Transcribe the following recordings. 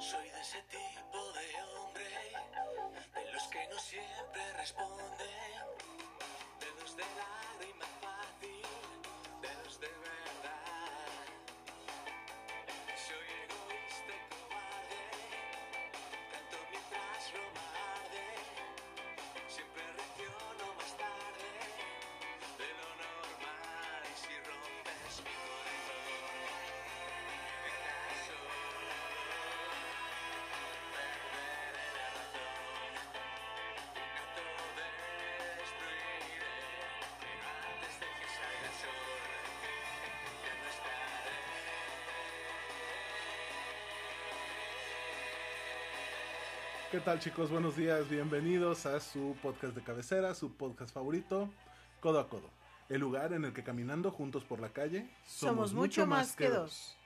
Soy de ese tipo de hombre, de los que no siempre responden, de los de lágrima fácil, de los de verdad. Soy egoísta y cobarde, canto mientras Roma arde, siempre ¿Qué tal chicos? Buenos días, bienvenidos a su podcast de cabecera, su podcast favorito, Codo a Codo. El lugar en el que caminando juntos por la calle Somos mucho más que dos.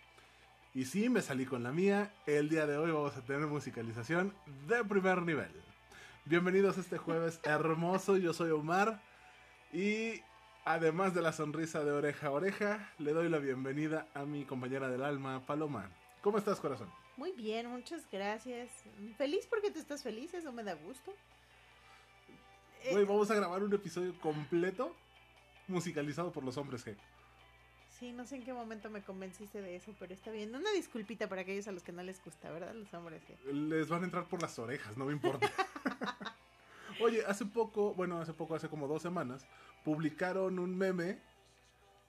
Y sí, me salí con la mía. El día de hoy vamos a tener musicalización de primer nivel. Bienvenidos a este jueves hermoso. Yo soy Omar. Y además de la sonrisa de oreja a oreja, le doy la bienvenida a mi compañera del alma, Paloma. ¿Cómo estás, corazón? Muy bien, muchas gracias. Feliz porque tú estás feliz, eso me da gusto. Eh, Güey, vamos a grabar un episodio completo musicalizado por los hombres G. Sí, no sé en qué momento me convenciste de eso, pero está bien. Una disculpita para aquellos a los que no les gusta, ¿verdad? Los hombres. sí. Les van a entrar por las orejas, no me importa. Oye, hace poco, bueno, hace poco, hace como dos semanas, publicaron un meme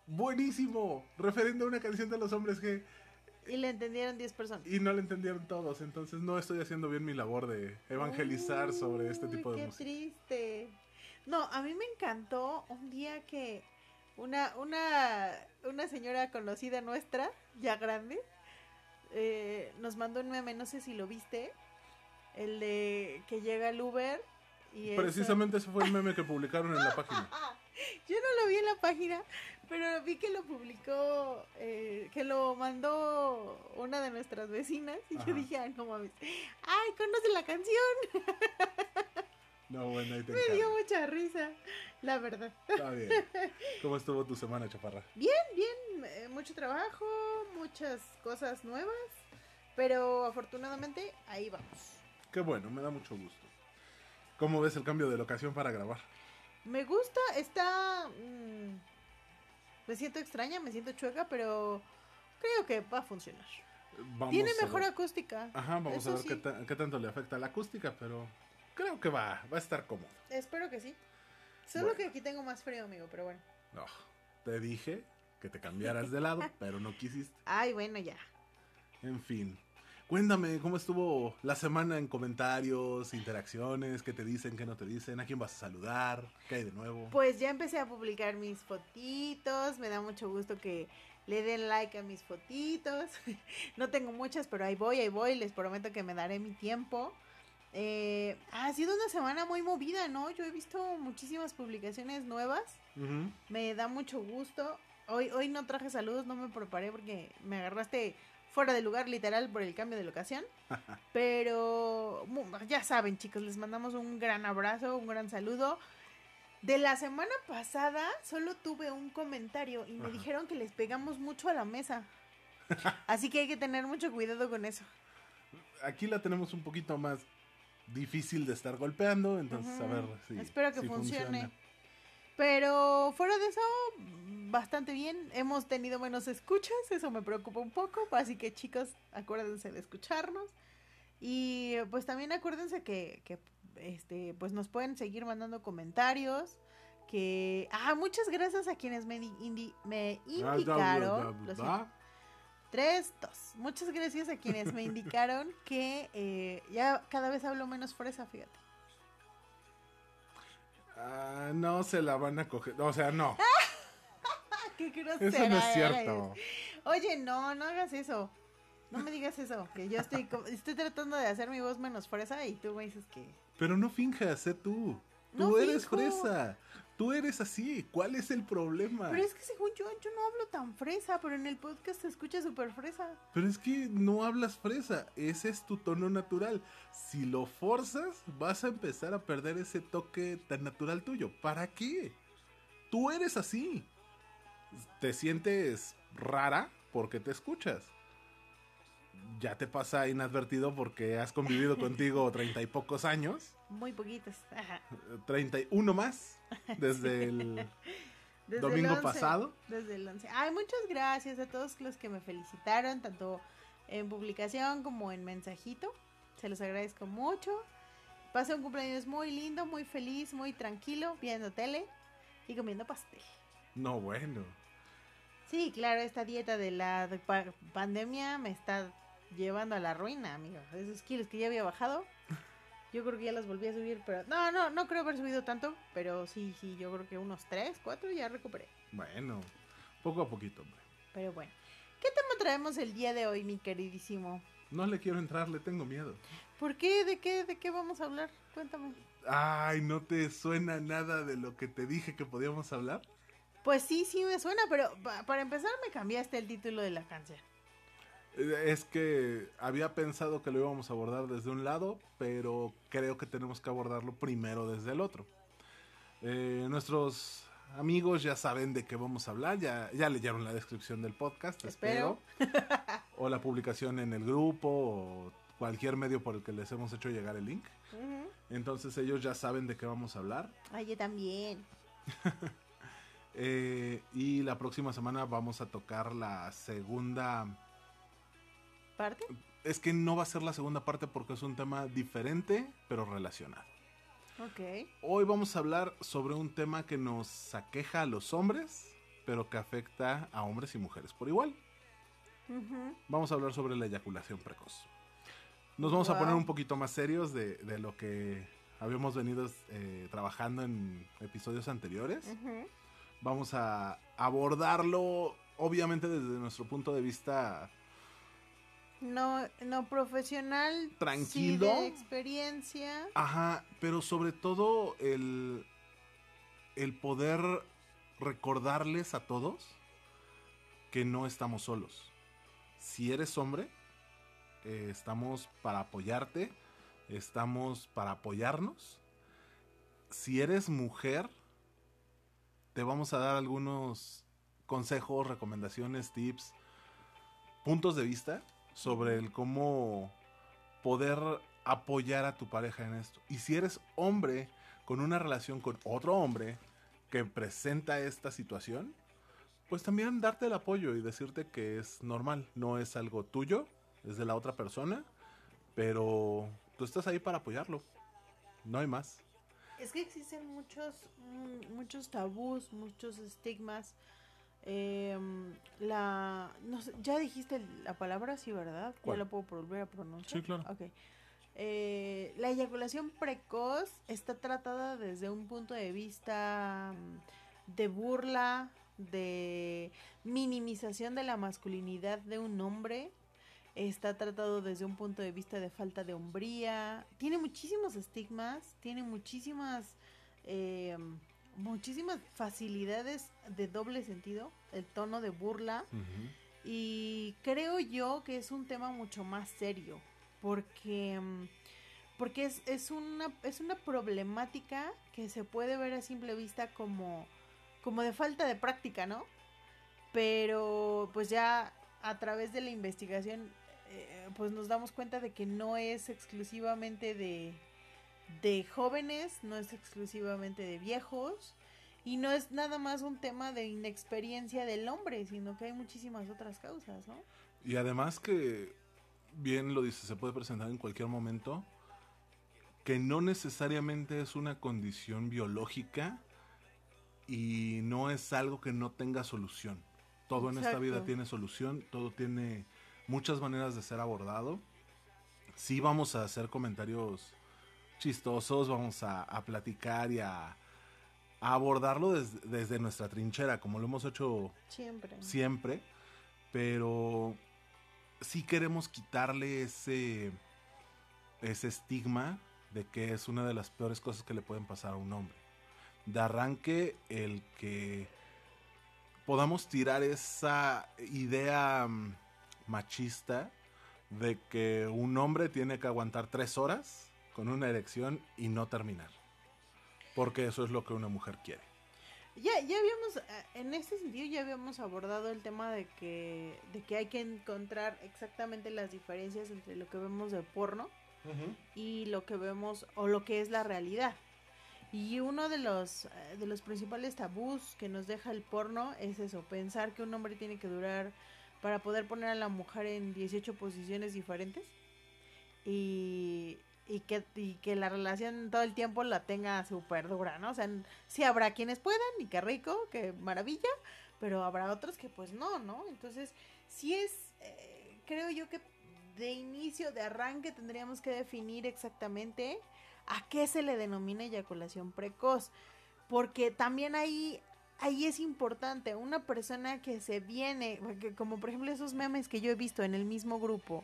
buenísimo, referente a una canción de los hombres G. Y le entendieron 10 personas. Y no lo entendieron todos, entonces no estoy haciendo bien mi labor de evangelizar sobre este tipo de qué música. triste. No, a mí me encantó un día que una, una, una señora conocida nuestra, ya grande, eh, nos mandó un meme, no sé si lo viste, el de que llega el Uber y eso- Precisamente ese fue el meme que publicaron en la página. Yo no lo vi en la página, pero vi que lo publicó, eh, que lo mandó una de nuestras vecinas y Ajá. yo dije, ay, no mames, ay, conoce la canción. No, bueno, ahí te Me dio mucha risa, la verdad. Está bien. ¿Cómo estuvo tu semana, chaparra? Bien, bien, eh, mucho trabajo, muchas cosas nuevas, pero afortunadamente ahí vamos. Qué bueno, me da mucho gusto. ¿Cómo ves el cambio de locación para grabar? Me gusta, está... mm, me siento extraña, me siento chueca, pero creo que va a funcionar. Vamos Tiene a mejor ver. acústica. Ajá, vamos eso a ver sí. qué, qué tanto le afecta a la acústica, pero creo que va, va a estar cómodo. Espero que sí. Solo Bueno. que aquí tengo más frío, amigo, pero bueno. No, te dije que te cambiaras de lado, pero no quisiste. Ay, bueno, ya. En fin. Cuéntame, ¿cómo estuvo la semana en comentarios, interacciones? ¿Qué te dicen, qué no te dicen? ¿A quién vas a saludar? ¿Qué hay de nuevo? Pues ya empecé a publicar mis fotitos. Me da mucho gusto que le den like a mis fotitos. No tengo muchas, pero ahí voy, ahí voy. Les prometo que me daré mi tiempo. Eh, ha sido una semana muy movida, ¿no? Yo he visto muchísimas publicaciones nuevas. Me da mucho gusto. Hoy, hoy no traje saludos, no me preparé porque me agarraste fuera de lugar literal por el cambio de locación. Pero ya saben, chicos, les mandamos un gran abrazo, un gran saludo. De la semana pasada solo tuve un comentario y me Ajá. dijeron que les pegamos mucho a la mesa. Así que hay que tener mucho cuidado con eso. Aquí la tenemos un poquito más difícil de estar golpeando, entonces a ver si Espero que si funcione. Pero fuera de eso, bastante bien. Hemos tenido menos escuchas, eso me preocupa un poco. Así que chicos, acuérdense de escucharnos. Y pues también acuérdense que, que este, pues nos pueden seguir mandando comentarios. Que. Ah, muchas gracias a quienes me, di- indi- me indicaron. Tres, dos. Muchas gracias a quienes me indicaron que eh, ya cada vez hablo menos fresa, fíjate. Ah, no se la van a coger. O sea, no. ¡Qué grosera Eso no es eres! cierto. Oye, no, no hagas eso. No me digas eso. Que yo estoy, estoy tratando de hacer mi voz menos fresa y tú me dices que. Pero no finjas, sé tú. Tú No eres finjo. fresa. Tú eres así. ¿Cuál es el problema? Pero es que según yo, yo no hablo tan fresa, pero en el podcast se escucha súper fresa. Pero es que no hablas fresa, ese es tu tono natural. Si lo forzas, vas a empezar a perder ese toque tan natural tuyo. ¿Para qué? Tú eres así. Te sientes rara porque te escuchas. ya te pasa inadvertido porque has convivido contigo treinta y pocos años, Muy poquitas. Ajá. treinta y uno más desde el Desde domingo el 11, pasado. Desde el 11. Ay, muchas gracias a todos los que me felicitaron, tanto en publicación como en mensajito. Se los agradezco mucho. Pasé un cumpleaños muy lindo, muy feliz, muy tranquilo, viendo tele y comiendo pastel. No, bueno. Sí, claro, esta dieta de la de pa- pandemia me está llevando a la ruina, amigo. Esos kilos que ya había bajado, yo creo que ya los volví a subir, pero no, no, no creo haber subido tanto, pero sí, sí, yo creo que unos 3, 4 ya recuperé. Bueno, poco a poquito, hombre. Pero bueno, ¿qué tema traemos el día de hoy, mi queridísimo? No le quiero entrar, le tengo miedo. ¿Por qué? ¿De qué? ¿De qué vamos a hablar? Cuéntame. Ay, ¿no te suena nada de lo que te dije que podíamos hablar? Pues sí, sí me suena, pero pa- para empezar me cambiaste el título de la canción. Eh, Es que había pensado que lo íbamos a abordar desde un lado, pero creo que tenemos que abordarlo primero desde el otro. Eh, nuestros amigos ya saben de qué vamos a hablar, ya, ya leyeron la descripción del podcast, espero. o la publicación en el grupo, o cualquier medio por el que les hemos hecho llegar el link. Entonces ellos ya saben de qué vamos a hablar. Ay, yo también. Eh, y la próxima semana vamos a tocar la segunda... ¿Parte? Es que no va a ser la segunda parte porque es un tema diferente, pero relacionado. Ok. Hoy vamos a hablar sobre un tema que nos aqueja a los hombres, pero que afecta a hombres y mujeres por igual. Vamos a hablar sobre la eyaculación precoz. Nos vamos a poner un poquito más serios de, de lo que habíamos venido eh, trabajando en episodios anteriores. Vamos a abordarlo, obviamente, desde nuestro punto de vista No, no profesional. Tranquilo. Sí de experiencia. Ajá, pero sobre todo el, el poder recordarles a todos que no estamos solos. Si eres hombre, eh, estamos para apoyarte, estamos para apoyarnos. Si eres mujer, te vamos a dar algunos consejos, recomendaciones, tips, puntos de vista sobre el cómo poder apoyar a tu pareja en esto. Y si eres hombre con una relación con otro hombre que presenta esta situación, pues también darte el apoyo y decirte que es normal, no es algo tuyo, es de la otra persona, pero tú estás ahí para apoyarlo. No hay más. Es que existen muchos, mm, muchos tabús, muchos estigmas. Em, la, no sé, ya dijiste la palabra, sí, ¿verdad? ¿Cuál? Ya la puedo volver a pronunciar. Sí, claro. Ok. Eh, la eyaculación precoz está tratada desde un punto de vista mm, de burla, de minimización de la masculinidad de un hombre. Está tratado desde un punto de vista de falta de hombría. Tiene muchísimos estigmas, tiene muchísimas, eh, muchísimas facilidades de doble sentido, el tono de burla. Y creo yo que es un tema mucho más serio, porque, porque es, es, una, es una problemática que se puede ver a simple vista como, como de falta de práctica, ¿no? Pero pues ya a través de la investigación eh, pues nos damos cuenta de que no es exclusivamente de, de jóvenes, no es exclusivamente de viejos, y no es nada más un tema de inexperiencia del hombre, sino que hay muchísimas otras causas, ¿no? Y además que, bien lo dice, se puede presentar en cualquier momento, que no necesariamente es una condición biológica y no es algo que no tenga solución. Todo en esta vida tiene solución, todo tiene muchas maneras de ser abordado. Sí vamos a hacer comentarios chistosos, vamos a, a platicar y a, a abordarlo des- desde nuestra trinchera, como lo hemos hecho Siempre. siempre, pero sí queremos quitarle ese, ese estigma de que es una de las peores cosas que le pueden pasar a un hombre. De arranque, el que podamos tirar esa idea mm, machista de que un hombre tiene que aguantar tres horas con una erección y no terminar. Porque eso es lo que una mujer quiere. Ya, ya habíamos, eh, en este sentido ya habíamos abordado el tema de que, de que hay que encontrar exactamente las diferencias entre lo que vemos de porno y lo que vemos o lo que es la realidad. Y uno de los, eh, de los principales tabús que nos deja el porno es eso, pensar que un hombre tiene que durar para poder poner a la mujer en 18 posiciones diferentes y, y, que, y que la relación todo el tiempo la tenga súper dura, ¿no? O sea, sí habrá quienes puedan y qué rico, qué maravilla, pero habrá otros que pues no, ¿no? Entonces, sí es, eh, creo yo que de inicio, de arranque, tendríamos que definir exactamente a qué se le denomina eyaculación precoz. Porque también ahí, ahí es importante, una persona que se viene, como por ejemplo esos memes que yo he visto en el mismo grupo,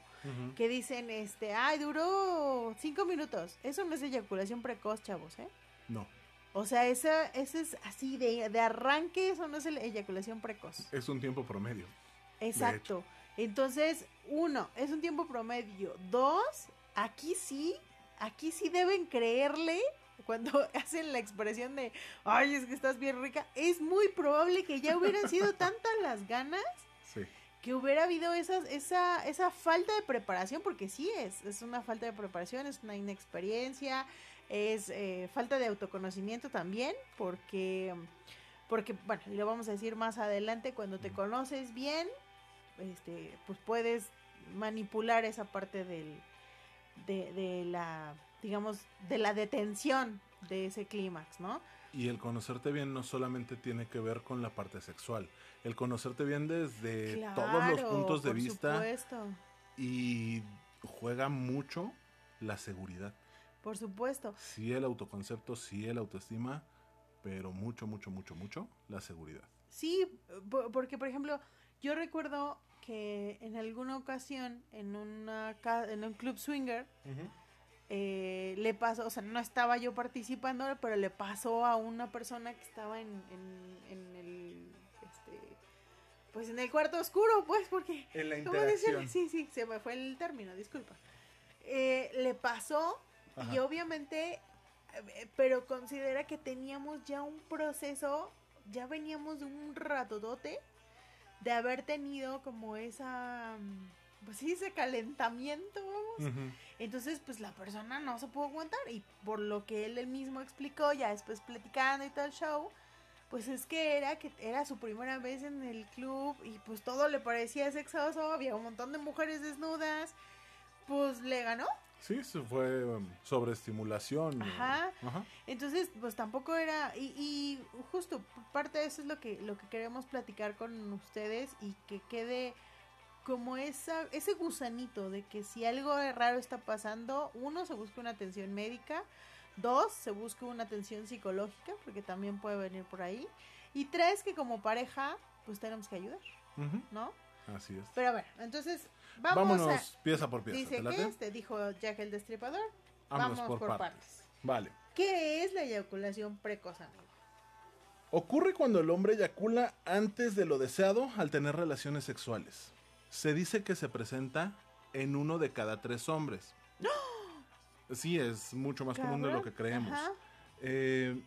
que dicen, este, ay, duró cinco minutos. Eso no es eyaculación precoz, chavos, ¿eh? No, O sea, esa, ese es así de, de arranque, eso no es eyaculación precoz. es un tiempo promedio. Exacto. Entonces, uno, es un tiempo promedio. Dos, aquí sí, aquí sí deben creerle cuando hacen la expresión de, ay, es que estás bien rica. Es muy probable que ya hubieran sido tantas las ganas Sí. que hubiera habido esas, esa, esa falta de preparación, porque sí es, es una falta de preparación, es una inexperiencia, es eh, falta de autoconocimiento también, porque, porque, bueno, lo vamos a decir más adelante, cuando te conoces bien, este, pues puedes manipular esa parte del, de, de la, digamos, de la detención de ese clímax, ¿no? Y el conocerte bien no solamente tiene que ver con la parte sexual. El conocerte bien desde todos los puntos de por vista Supuesto. y juega mucho la seguridad. Por supuesto. Sí el autoconcepto, sí el autoestima, pero mucho, mucho, mucho, mucho la seguridad. Sí, po- porque por ejemplo, yo recuerdo que en alguna ocasión en una en un club swinger eh, le pasó, o sea, no estaba yo participando, pero le pasó a una persona que estaba en, en, en el este pues en el cuarto oscuro, pues, porque En la ¿cómo decirle? Sí, sí, se me fue el término, disculpa. Eh, le pasó y obviamente, eh, pero considera que teníamos ya un proceso, ya veníamos de un ratodote de haber tenido como esa, mm, pues sí, ese calentamiento, vamos. Entonces, pues la persona no se pudo aguantar y por lo que él, él mismo explicó, ya después platicando y todo el show, pues es que era que era su primera vez en el club y pues todo le parecía sexoso, había un montón de mujeres desnudas, pues le ganó. Sí, fue um, sobreestimulación. Ajá. Ajá. Entonces, pues tampoco era, y, y justo parte de eso es lo que, lo que queremos platicar con ustedes y que quede como esa, ese gusanito de que si algo raro está pasando, uno, se busque una atención médica, dos, se busque una atención psicológica, porque también puede venir por ahí, y tres, que como pareja, pues tenemos que ayudar. ¿no? Así es. Pero bueno, entonces, vamos Vámonos pieza por a... pieza. Dice ¿te que este, dijo Jack el Destripador, Vámonos vamos por, por partes. partes. Vale. ¿Qué es la eyaculación precoz, amigo? Ocurre cuando el hombre eyacula antes de lo deseado al tener relaciones sexuales. Se dice que se presenta en uno de cada tres hombres. Sí, es mucho más común de lo que creemos. Eh,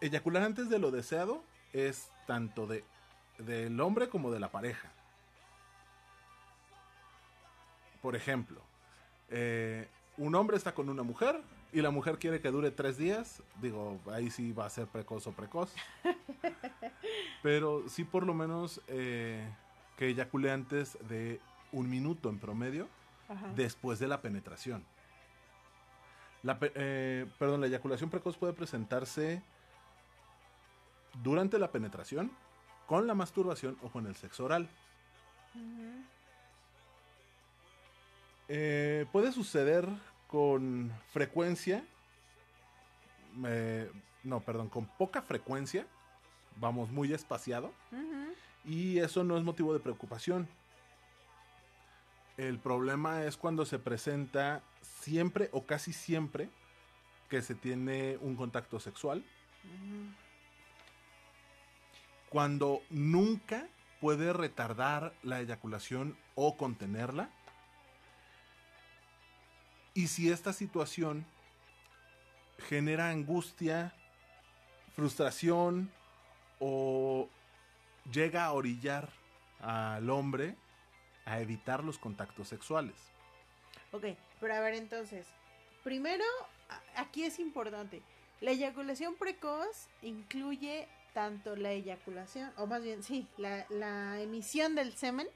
eyacular antes de lo deseado es tanto de del hombre como de la pareja. Por ejemplo, eh, un hombre está con una mujer y la mujer quiere que dure tres días. Digo, ahí sí va a ser precoz o precoz. Pero sí por lo menos eh, que eyacule antes de un minuto en promedio Ajá. después de la penetración. La, eh, perdón, la eyaculación precoz puede presentarse durante la penetración, con la masturbación o con el sexo oral. Eh, puede suceder con frecuencia, eh, no, perdón, con poca frecuencia, vamos muy espaciado, Ujú. Y eso no es motivo de preocupación. El problema es cuando se presenta siempre o casi siempre que se tiene un contacto sexual, cuando nunca puede retardar la eyaculación o contenerla. Y si esta situación genera angustia, frustración o llega a orillar al hombre a evitar los contactos sexuales. Ok, pero a ver entonces, primero, aquí es importante, la eyaculación precoz incluye tanto la eyaculación, o más bien, sí, la, la emisión del semen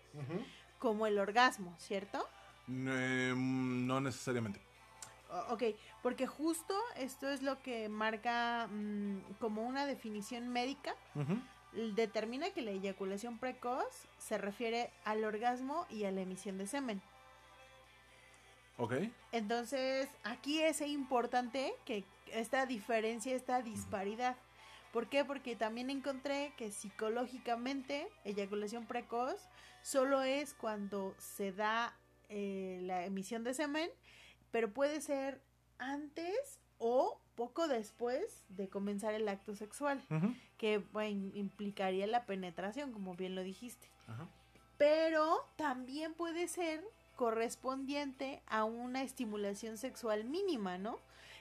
como el orgasmo, ¿cierto? Eh, no necesariamente. Ok, porque justo esto es lo que marca mm, como una definición médica, Ujú. Determina que la eyaculación precoz se refiere al orgasmo y a la emisión de semen. Ok. Entonces, aquí es importante que esta diferencia, esta disparidad. ¿Por qué? Porque también encontré que psicológicamente eyaculación precoz solo es cuando se da eh, la emisión de semen, pero puede ser antes o poco después de comenzar el acto sexual, que bueno, implicaría la penetración, como bien lo dijiste pero también puede ser correspondiente a una estimulación sexual mínima, ¿no?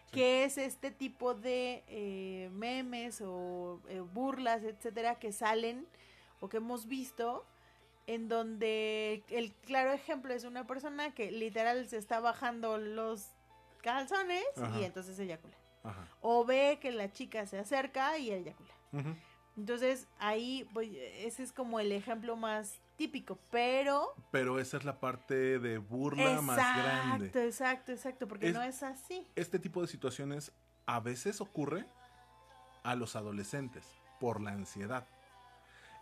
Sí. Que es este tipo de eh, memes o eh, burlas, etcétera, que salen o que hemos visto en donde el claro ejemplo es una persona que literal se está bajando los calzones Ajá. y entonces eyacula. Ajá. O ve que la chica se acerca y eyacula. Entonces ahí pues, ese es como el ejemplo más típico, pero Pero esa es la parte de burla más grande. exacto, exacto, exacto, porque Es- no es así. Este tipo de situaciones a veces ocurre a los adolescentes por la ansiedad.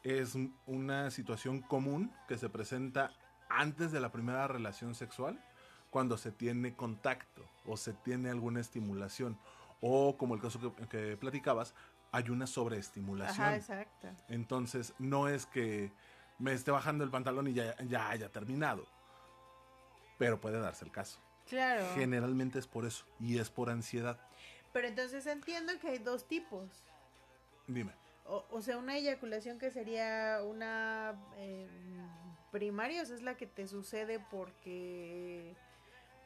Es una situación común que se presenta antes de la primera relación sexual, cuando se tiene contacto o se tiene alguna estimulación. O como el caso que, que platicabas, hay una sobreestimulación. Ajá, exacto. Entonces, no es que me esté bajando el pantalón y ya, ya haya terminado. Pero puede darse el caso. Claro. Generalmente es por eso. Y es por ansiedad. Pero entonces entiendo que hay dos tipos. Dime. O, o sea, una eyaculación que sería una eh, primaria, o sea, es la que te sucede porque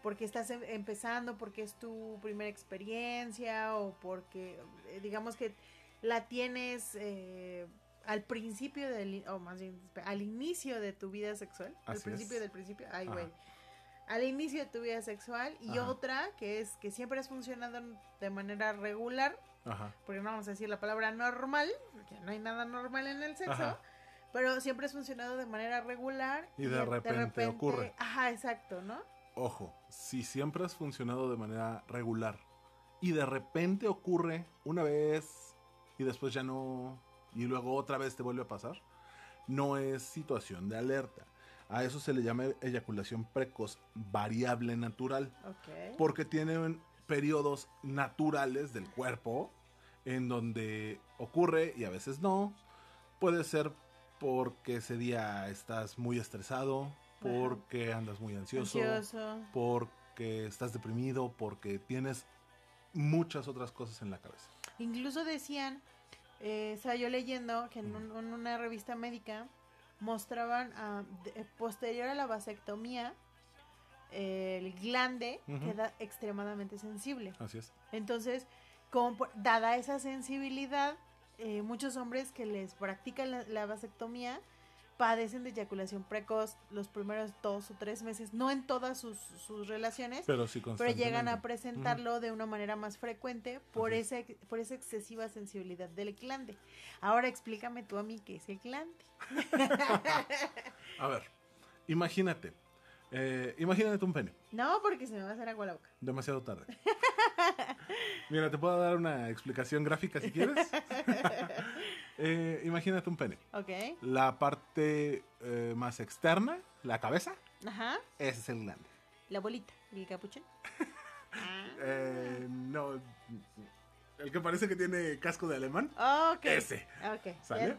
porque estás em- empezando, porque es tu primera experiencia o porque eh, digamos que la tienes eh, al principio del o más bien al inicio de tu vida sexual, al principio es. del principio, ay güey. Al inicio de tu vida sexual y Ajá. otra que es que siempre has funcionado de manera regular Ajá. porque no vamos a decir la palabra normal, porque no hay nada normal en el sexo, Ajá. pero siempre has funcionado de manera regular Y de repente ocurre. Ajá, exacto, ¿no? Ojo, si siempre has funcionado de manera regular y de repente ocurre una vez y después ya no, y luego otra vez te vuelve a pasar, no es situación de alerta. A eso se le llama eyaculación precoz variable natural. Porque tienen periodos naturales del cuerpo en donde ocurre y a veces no. Puede ser porque ese día estás muy estresado, porque andas muy ansioso, Ansioso. porque estás deprimido, porque tienes muchas otras cosas en la cabeza. Incluso decían, eh, estaba yo leyendo que en, un- en una revista médica mostraban de- posterior a la vasectomía eh, el glande queda extremadamente sensible. Así es. Entonces, como por- dada esa sensibilidad, eh, muchos hombres que les practican la, la vasectomía padecen de eyaculación precoz los primeros dos o tres meses, no en todas sus, sus relaciones, Pero sí pero constantemente. llegan a presentarlo de una manera más frecuente por, Así es. ese, por esa excesiva sensibilidad del glande. Ahora explícame tú a mí qué es el glande. A ver, imagínate. eh, imagínate un pene. No, porque se me va a hacer agua la boca. Demasiado tarde. Mira, te puedo dar una explicación gráfica si quieres. Eh, imagínate un pene. Ok. La parte eh, más externa, la cabeza, Ajá. ese es el glande. La bolita, el capuchón. Ah. Eh, no, el que parece que tiene casco de alemán, Ok. ese. Ok, ya.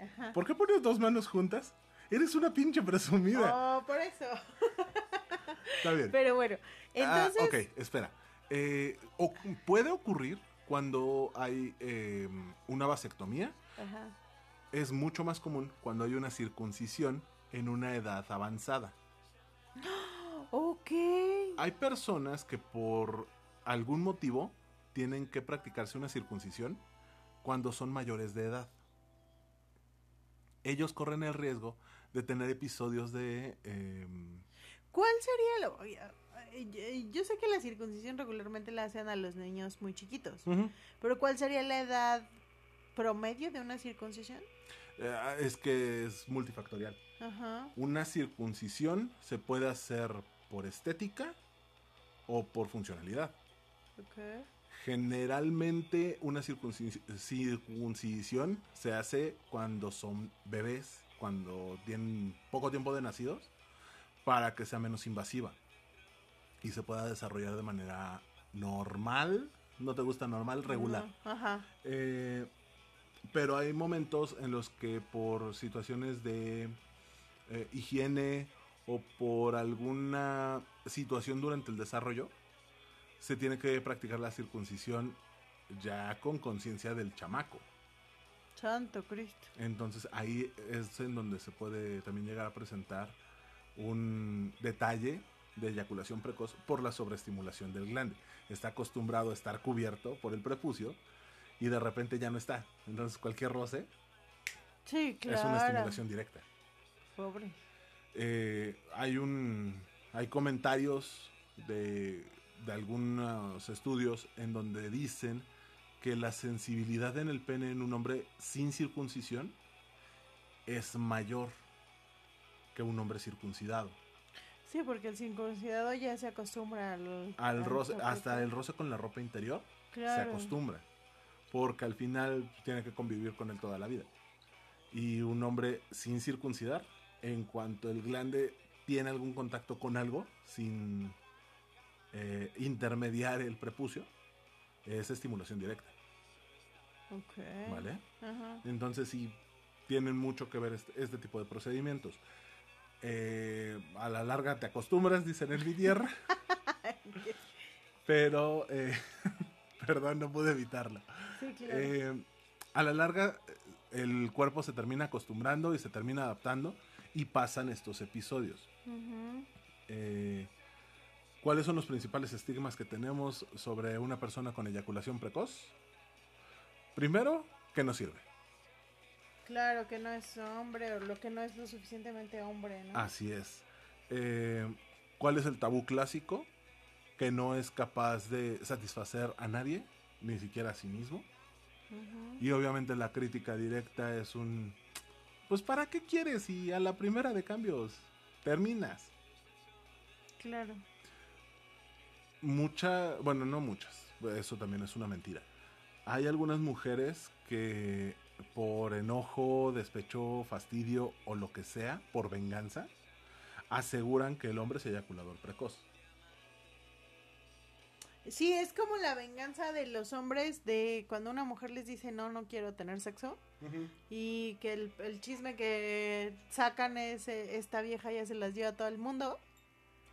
Ajá. ¿Por qué pones dos manos juntas? Eres una pinche presumida. Oh, por eso. Está bien. Pero bueno, entonces. Ah, ok, espera. Eh, o- puede ocurrir cuando hay eh, una vasectomía. Ajá. Es mucho más común cuando hay una circuncisión en una edad avanzada. Ok. Hay personas que por algún motivo tienen que practicarse una circuncisión cuando son mayores de edad. ellos corren el riesgo de tener episodios de... em, ¿Cuál sería lo...? Yo sé que la circuncisión regularmente la hacen a los niños muy chiquitos, pero ¿cuál sería la edad promedio de una circuncisión? eh, es que es multifactorial. Ajá. Una circuncisión se puede hacer por estética o por funcionalidad. ok. Generalmente una circuncis- circuncisión se hace cuando son bebés, cuando tienen poco tiempo de nacidos, para que sea menos invasiva y se pueda desarrollar de manera normal. ¿No te gusta normal? Regular. Ajá. Eh, pero hay momentos en los que por situaciones de eh, higiene o por alguna situación durante el desarrollo, se tiene que practicar la circuncisión ya con conciencia del chamaco. Santo Cristo. Entonces ahí es en donde se puede también llegar a presentar un detalle de eyaculación precoz por la sobreestimulación del glande. Está acostumbrado a estar cubierto por el prepucio y de repente ya no está. Entonces cualquier roce Sí, claro. es una estimulación directa. Pobre. Eh, hay un hay comentarios de, de algunos estudios en donde dicen que la sensibilidad en el pene en un hombre sin circuncisión es mayor que un hombre circuncidado. Sí, porque el circuncidado ya se acostumbra al... Al roce, hasta el roce con la ropa interior se acostumbra, porque al final tiene que convivir con él toda la vida. Y un hombre sin circuncidar, en cuanto el glande tiene algún contacto con algo, sin eh, intermediar el prepucio, es estimulación directa, Ok. ¿vale? Entonces sí tienen mucho que ver este, este tipo de procedimientos. Eh, a la larga te acostumbras, dicen en mi tierra, pero, eh, perdón, no pude evitarlo. Sí, claro. Eh, a la larga el cuerpo se termina acostumbrando y se termina adaptando y pasan estos episodios. Eh, ¿Cuáles son los principales estigmas que tenemos sobre una persona con eyaculación precoz? Primero, que no sirve. Claro que no es hombre o lo que no es lo suficientemente hombre, ¿no? Así es. Eh, ¿Cuál es el tabú clásico? Que no es capaz de satisfacer a nadie, ni siquiera a sí mismo. Y obviamente la crítica directa es un... Pues ¿para qué quieres? Y a la primera de cambios terminas. Claro. Mucha, bueno, no muchas, eso también es una mentira. Hay algunas mujeres que por enojo, despecho, fastidio o lo que sea, por venganza, aseguran que el hombre es eyaculador precoz. Sí, es como la venganza de los hombres de cuando una mujer les dice no, no quiero tener sexo. Y que el, el chisme que sacan es eh, esta vieja ya se las dio a todo el mundo.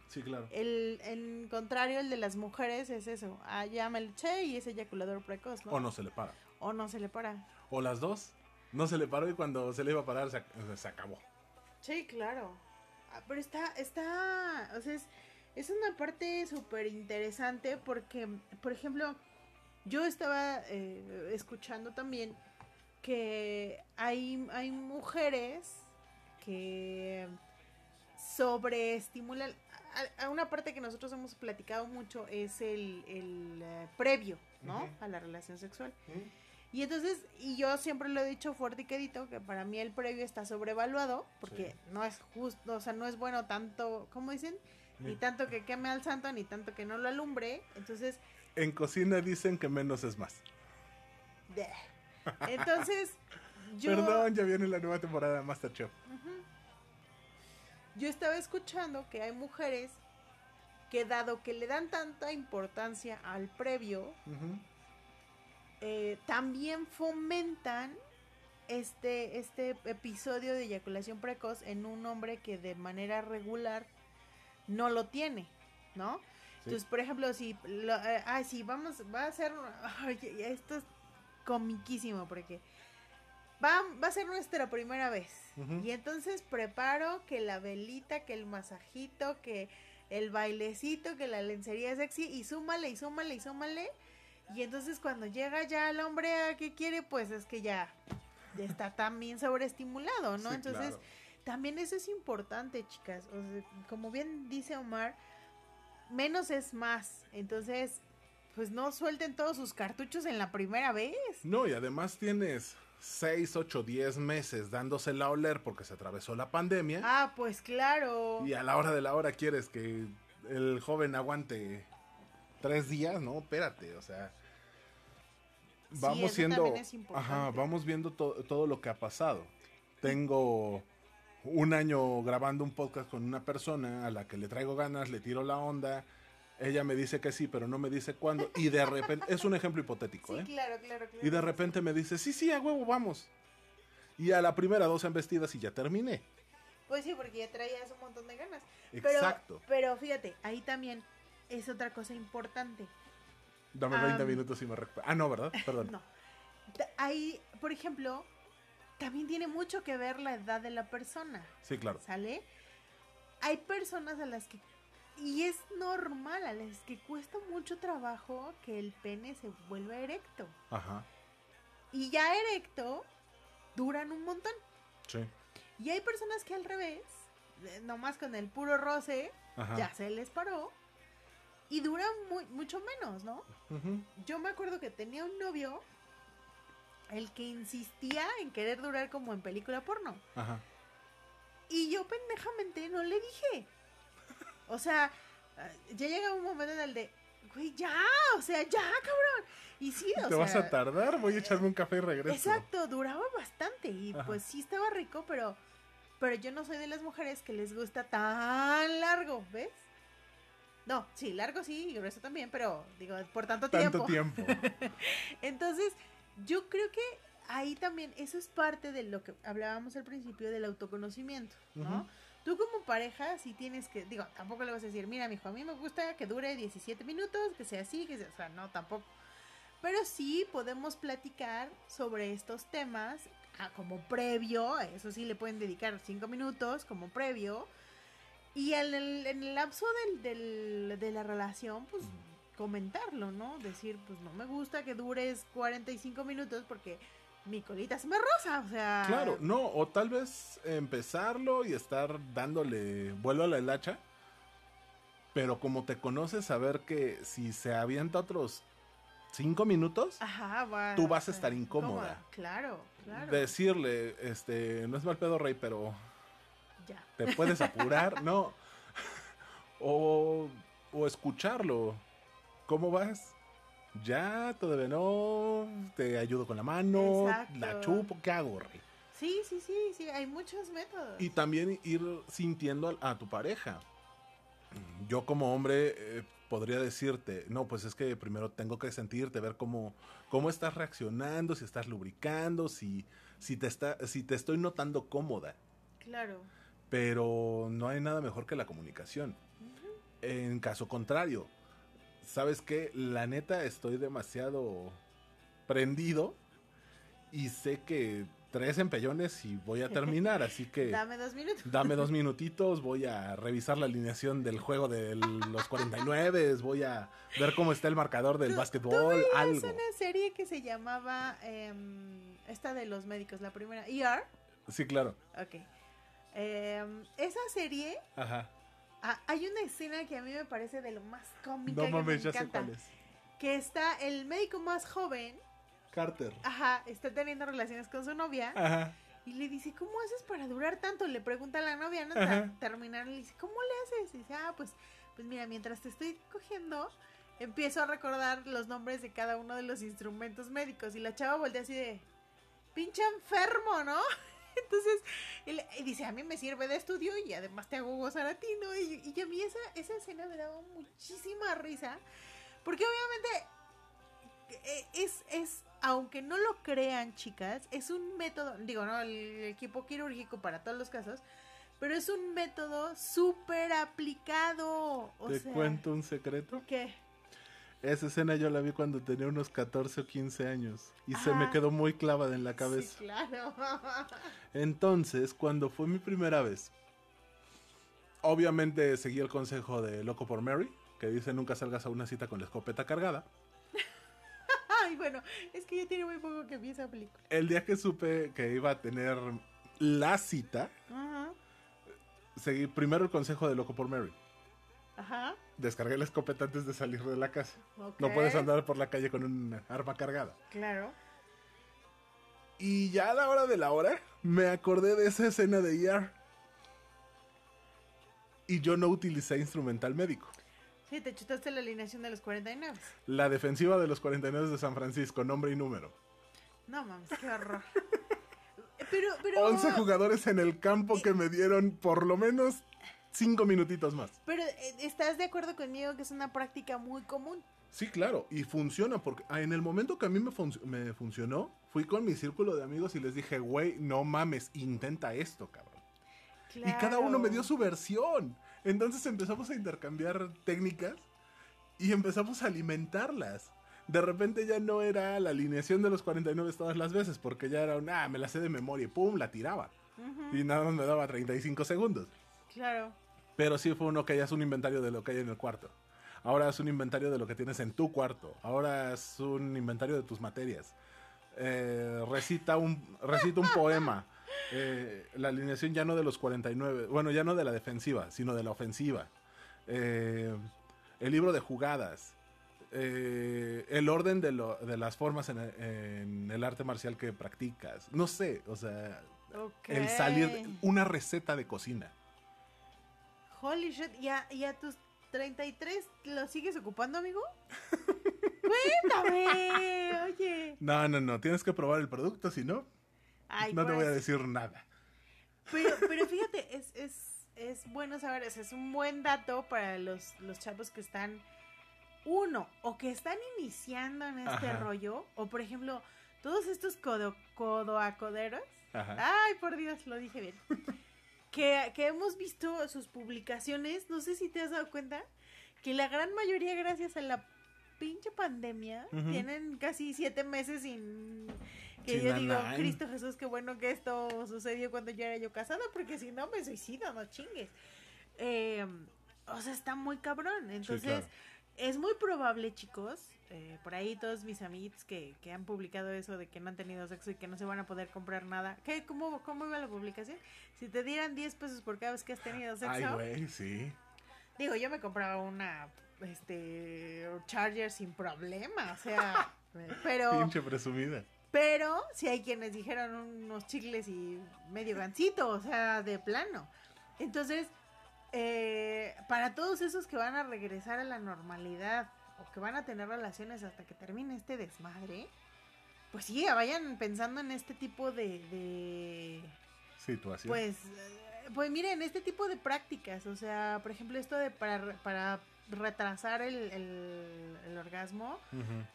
Sí, claro. El, en contrario, el de las mujeres es eso. Ah, ya me le eché y es eyaculador precoz, ¿no? O no se le para. O no se le para. O las dos. No se le paró y cuando se le iba a parar se acabó. Sí, claro. Ah, pero está, está, o sea, es, es una parte súper interesante porque, por ejemplo, yo estaba eh, escuchando también que hay, hay mujeres que sobreestimulan. A, a una parte que nosotros hemos platicado mucho es el, el eh, previo, ¿no? A la relación sexual. Y entonces, y yo siempre lo he dicho fuerte y quedito, que para mí el previo está sobrevaluado, porque Sí. no es justo, o sea, no es bueno tanto, ¿cómo dicen? Ni tanto que queme al santo, ni tanto que no lo alumbre. Entonces, En cocina dicen que menos es más. entonces, yo, Perdón, ya viene la nueva temporada de Masterchef. yo estaba escuchando que hay mujeres que dado que le dan tanta importancia al previo, eh, también fomentan este, este episodio de eyaculación precoz en un hombre que de manera regular no lo tiene, ¿no? Entonces, por ejemplo, si, lo, eh, ay, sí, vamos, va a ser, esto es comiquísimo porque va, va a ser nuestra primera vez. Y entonces preparo que la velita, que el masajito, que el bailecito, que la lencería sexy y súmale y súmale y súmale. Y entonces cuando llega ya el hombre a que quiere, pues es que ya está también sobreestimulado, ¿no? Sí, Entonces, claro. También eso es importante, chicas. O sea, como bien dice Omar, menos es más. Entonces, pues no suelten todos sus cartuchos en la primera vez. No, y además tienes 6, 8, 10 meses dándosela a oler porque se atravesó la pandemia. Ah, pues claro. Y a la hora de la hora quieres que el joven aguante tres días, no, espérate, o sea. Sí, Vamos eso siendo. también es importante. Ajá, vamos viendo to- todo lo que ha pasado. Tengo un año grabando un podcast con una persona a la que le traigo ganas, le tiro la onda. Ella me dice que sí, pero no me dice cuándo. Y de repente, es un ejemplo hipotético, Sí, ¿eh? claro, claro, claro. Y de repente me dice, sí, sí, a huevo, vamos. Y a la primera dos embestidas y ya terminé. Pues sí, porque ya traías un montón de ganas. Exacto. Pero, pero fíjate, ahí también es otra cosa importante. Dame 20 Am, minutos y me recupero. Ah, no, ¿verdad? Perdón. No. Ahí, por ejemplo, también tiene mucho que ver la edad de la persona, Sí, claro. ¿sale? Hay personas a las que, y es normal, a las que cuesta mucho trabajo que el pene se vuelva erecto. Ajá. Y ya erecto, duran un montón. Sí. Y hay personas que al revés, eh, nomás con el puro roce, Ajá. ya se les paró. Y duran muy, mucho menos, ¿no? Ujú. Yo me acuerdo que tenía un novio, el que insistía en querer durar como en película porno. Ajá. Y yo pendejamente no le dije. O sea, eh, ya llega un momento en el de, güey, ya, o sea, ya, cabrón. Y sí, o Te vas a tardar, voy a echarme un café y regreso. Exacto, duraba bastante y Ajá. pues sí estaba rico, pero pero yo no soy de las mujeres que les gusta tan largo, ¿ves? No, sí, largo sí, y grueso también, pero digo, por tanto tiempo. Tanto tiempo. Entonces, yo creo que ahí también eso es parte de lo que hablábamos al principio del autoconocimiento, ¿no? Tú como pareja sí tienes que, digo, tampoco le vas a decir, mira, mijo, a mí me gusta que dure 17 minutos, que sea así, que sea, o sea, no, tampoco. Pero sí podemos platicar sobre estos temas ah, como previo, a eso sí le pueden dedicar 5 minutos como previo. Y en el, en el lapso del, del- de la relación, pues comentarlo, ¿no? Decir, pues no me gusta que dures 45 minutos porque mi colita se me rosa, o sea... Claro, no, o tal vez empezarlo y estar dándole vuelo a la hilacha. Pero como te conoces, saber que si se avienta otros cinco minutos, Ajá, Tú vas a estar incómoda. Claro, claro. decirle, este, no es mal pedo, rey, pero Ya. te puedes apurar, no. O, o escucharlo. ¿Cómo vas? Ya, todavía no. Te ayudo con la mano. Exacto. La chupo. ¿Qué hago, rey? Sí, sí, sí, sí, hay muchos métodos. Y también ir sintiendo a, a tu pareja. Yo como hombre eh, podría decirte, no, pues es que primero tengo que sentirte, ver cómo, cómo estás reaccionando, si estás lubricando, si, si, te está, si te estoy notando cómoda. Claro. Pero no hay nada mejor que la comunicación. En caso contrario, ¿sabes qué? La neta estoy demasiado prendido y sé que tres empellones y voy a terminar, así que Dame dos minutos. dame dos minutitos, voy a revisar la alineación del juego de los 49, voy a ver cómo está el marcador del ¿Tú- básquetbol, algo. una serie que se llamaba em, esta de los médicos, la primera, ER. Sí, claro. Ok. Em, esa serie, Ajá. Ah, hay una escena que a mí me parece de lo más cómica No que mames, me ya sé encanta. cuál es. Que está el médico más joven, Carter. ajá, está teniendo relaciones con su novia Ajá. y le dice, ¿cómo haces para durar tanto? Le pregunta a la novia, ¿no? Ajá. Ter- Terminar, le dice, ¿cómo le haces? Y dice, ah, pues, pues mira, mientras te estoy cogiendo, empiezo a recordar los nombres de cada uno de los instrumentos médicos. Y la chava voltea así de, pinche enfermo, ¿no? Entonces, y dice, a mí me sirve de estudio y además te hago gozar a ti, ¿no? Y, y a mí esa, esa escena me daba muchísima risa, porque obviamente eh, es, es, aunque no lo crean, chicas, es un método, digo, no, el equipo quirúrgico para todos los casos, pero es un método súper aplicado. O ¿Te sea, cuento un secreto? ¿Qué? Esa escena yo la vi cuando tenía unos 14 o 15 años y se me Ah. quedó muy clavada en la cabeza. Sí, claro. Entonces, cuando fue mi primera vez, obviamente seguí el consejo de Loco por Mary, que dice nunca salgas a una cita con la escopeta cargada. Ay, bueno, es que ya tiene muy poco que vi esa película. El día que supe que iba a tener la cita, Ajá. seguí primero el consejo de Loco por Mary. Ajá. Descargué la escopeta antes de salir de la casa. No puedes andar por la calle con un arma cargada. Claro. Y ya a la hora de la hora, me acordé de esa escena de ER. Y yo no utilicé instrumental médico. Sí, te chutaste la alineación de los 49. La defensiva de los 49 de San Francisco, nombre y número. No mames, qué horror. Pero, pero. 11 jugadores en el campo que me dieron por lo menos 5 minutitos más. Pero, eh, ¿estás de acuerdo conmigo que es una práctica muy común? Sí, claro, y funciona porque ah, en el momento que a mí me, func- me funcionó, fui con mi círculo de amigos y les dije, güey, no mames, intenta esto, cabrón. Y cada uno me dio su versión. Entonces empezamos a intercambiar técnicas y empezamos a alimentarlas. De repente ya no era la alineación de los 49 todas las veces, porque ya era un, ah, me la sé de memoria y pum, la tiraba. Y nada más me daba 35 segundos. Claro. Pero sí fue uno que ya es un inventario de lo que hay en el cuarto. Ahora es un inventario de lo que tienes en tu cuarto. Ahora es un inventario de tus materias. Eh, recita, un, recita un poema. Eh, la alineación ya no de los 49. Bueno, ya no de la defensiva, sino de la ofensiva. Eh, el libro de jugadas. El orden de, lo- de las formas en el, en el arte marcial que practicas. No sé, o sea, Ok. el salir. Una receta de cocina. Holy shit. ¿Y a, y a tus 33 lo sigues ocupando, amigo? Cuéntame. Oye. No, no, no. Tienes que probar el producto, si no, Ay, no te voy a pues, decir nada. Pero, pero fíjate, es, es, es bueno saber, eso, es un buen dato para los, los chavos que están, uno, o que están iniciando en este Ajá. rollo, o por ejemplo, todos estos codo, codoacoderos, Ajá. ay, por Dios, lo dije bien, que, que hemos visto sus publicaciones, no sé si te has dado cuenta, que la gran mayoría, gracias a la pinche pandemia, tienen casi siete meses sin... Que Sin yo digo. Cristo Jesús, qué bueno que esto sucedió cuando yo era yo casada, porque si no me suicido, no chingues. Eh, o sea, está muy cabrón. Entonces, claro. Es muy probable, chicos, eh, por ahí todos mis amigos que, que han publicado eso de que no han tenido sexo y que no se van a poder comprar nada. ¿Qué? ¿Cómo, cómo iba la publicación? Si te dieran 10 pesos por cada vez que has tenido sexo, Ay, güey, sí. digo, yo me compraba una este Charger sin problema, o sea, pero Pinche presumida. pero si hay quienes dijeron unos chicles y medio gancito, o sea, de plano. Entonces, eh, para todos esos que van a regresar a la normalidad o que van a tener relaciones hasta que termine este desmadre, pues sí, vayan pensando en este tipo de, de Situación. pues, eh, pues miren, este tipo de prácticas, o sea, por ejemplo, esto de para, para retrasar el, el- el orgasmo,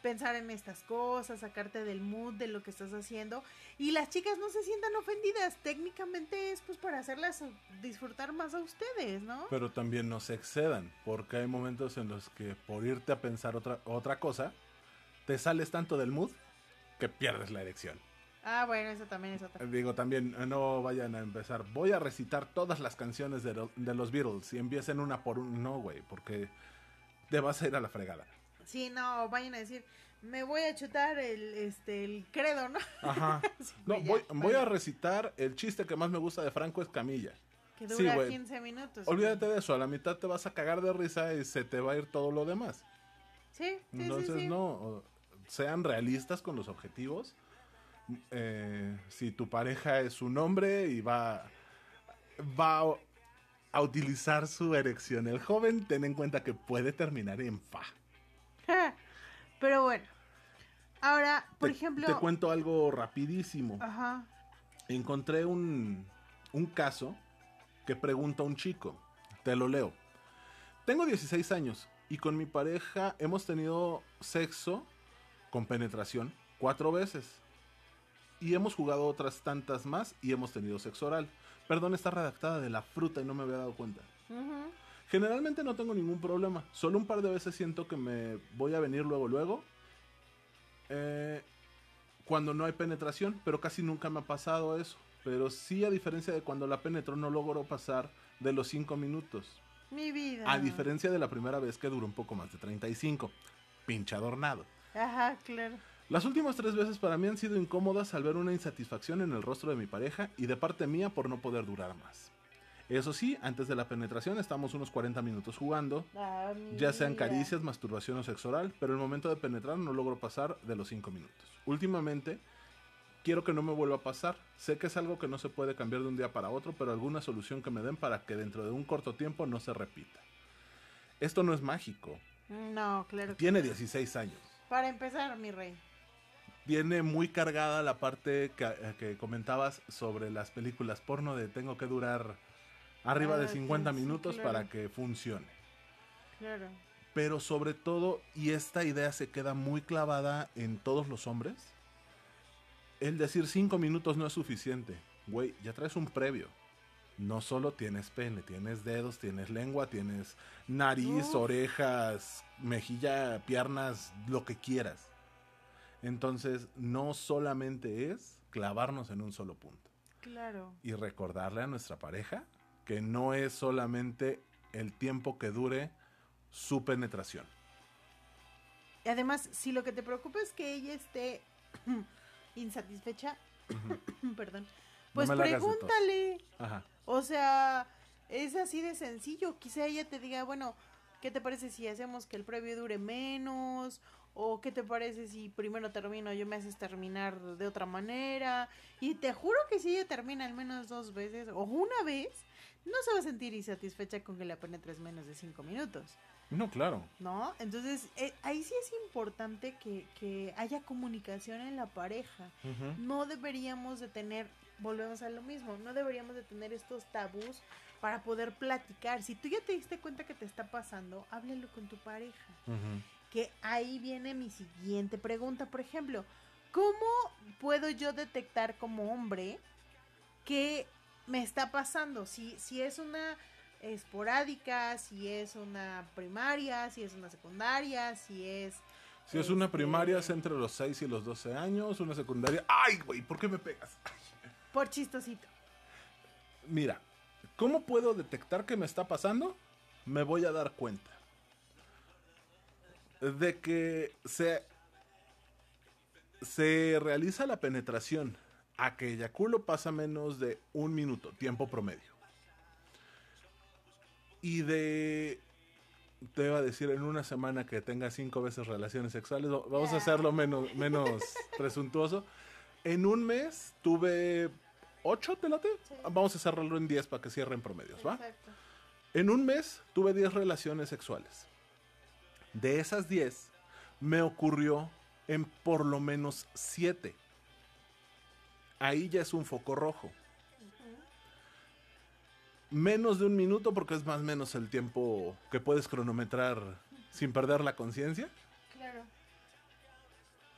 pensar en estas cosas, sacarte del mood de lo que estás haciendo y las chicas no se sientan ofendidas, técnicamente es pues para hacerlas disfrutar más a ustedes, ¿no? Pero también no se excedan, porque hay momentos en los que por irte a pensar otra, otra cosa, te sales tanto del mood que pierdes la erección. Ah, bueno, eso también es otra. Digo, también eh, no vayan a empezar. Voy a recitar todas las canciones de, lo- de los Beatles y empiecen una por una. No, güey, porque te vas a ir a la fregada. Sí, no, vayan a decir, me voy a chutar el este el credo, ¿no? Ajá. Sí, No, voy, voy a recitar el chiste que más me gusta de Franco Escamilla. que sí, dura güey. 15 minutos. Olvídate de eso, a la mitad te vas a cagar de risa y se te va a ir todo lo demás. Sí, sí, sí, Entonces, sí. no, sean realistas con los objetivos. Eh, si tu pareja es un hombre y va, va a, a utilizar su erección, el joven, ten en cuenta que puede terminar en fa. Pero bueno. Ahora, por Te- ejemplo, Te cuento algo rapidísimo. ajá. Encontré un, un caso que pregunta un chico. Te lo leo. Tengo 16 años y con mi pareja hemos tenido sexo con penetración cuatro veces. Y hemos jugado otras tantas más y hemos tenido sexo oral. Perdón, está redactada de la fruta y no me había dado cuenta. Generalmente no tengo ningún problema. Solo un par de veces siento que me voy a venir luego, luego. Eh, cuando no hay penetración, pero casi nunca me ha pasado eso. Pero sí, a diferencia de cuando la penetro, no logro pasar de los 5 minutos. Mi vida. A diferencia de la primera vez que duró un poco más de 35. Pinche adornado. Ajá, claro. Las últimas tres veces para mí han sido incómodas al ver una insatisfacción en el rostro de mi pareja y de parte mía por no poder durar más. Eso sí, antes de la penetración estamos unos 40 minutos jugando, Ah, ya sean caricias, masturbación o sexo oral, pero el momento de penetrar no logro pasar de los 5 minutos. Últimamente, quiero que no me vuelva a pasar. Sé que es algo que no se puede cambiar de un día para otro, pero alguna solución que me den para que dentro de un corto tiempo no se repita. Esto no es mágico. No, claro. que Tiene no. 16 años. Para empezar, mi rey. Tiene muy cargada la parte que, eh, que comentabas sobre las películas porno de tengo que durar arriba de Ah, 50 sí, sí, minutos claro. para que funcione. Claro. Pero sobre todo, y esta idea se queda muy clavada en todos los hombres, el decir 5 minutos no es suficiente. Güey, ya traes un previo. No solo tienes pene, tienes dedos, tienes lengua, tienes nariz, Uf. orejas, mejilla, piernas, lo que quieras. Entonces, no solamente es clavarnos en un solo punto. Claro. Y recordarle a nuestra pareja que no es solamente el tiempo que dure su penetración. Y además, si lo que te preocupa es que ella esté insatisfecha, perdón, pues pregúntale. Ajá. O sea, es así de sencillo. Quizá ella te diga, bueno, ¿qué te parece si hacemos que el previo dure menos? ¿O qué te parece si primero termino yo me haces terminar de otra manera? Y te juro que si ella termina al menos dos veces o una vez, no se va a sentir insatisfecha con que la penetres menos de cinco minutos. No, claro. ¿No? Entonces, eh, ahí sí es importante que, que haya comunicación en la pareja. No deberíamos de tener, volvemos a lo mismo, no deberíamos de tener estos tabús para poder platicar. Si tú ya te diste cuenta que te está pasando, háblalo con tu pareja. Que ahí viene mi siguiente pregunta, por ejemplo, ¿cómo puedo yo detectar como hombre que me está pasando? Si, si es una esporádica, si es una primaria, si es una secundaria, si es... Si es una este, primaria es entre los 6 y los 12 años, una secundaria... ¡Ay, güey! ¿Por qué me pegas? Por chistosito. Mira, ¿cómo puedo detectar que me está pasando? Me voy a dar cuenta. De que se, se realiza la penetración a que eyaculo pasa menos de un minuto, tiempo promedio. Y de... Te iba a decir en una semana que tenga cinco veces relaciones sexuales. va- Vamos a hacerlo menos, menos presuntuoso. En un mes tuve ocho, ¿te late? Sí. Vamos a cerrarlo en 10 para que cierren promedios, ¿va? Exacto. En un mes tuve 10 relaciones sexuales. De esas 10, me ocurrió en por lo menos 7. Ahí ya es un foco rojo. Menos de un minuto porque es más o menos el tiempo que puedes cronometrar sin perder la conciencia. Claro.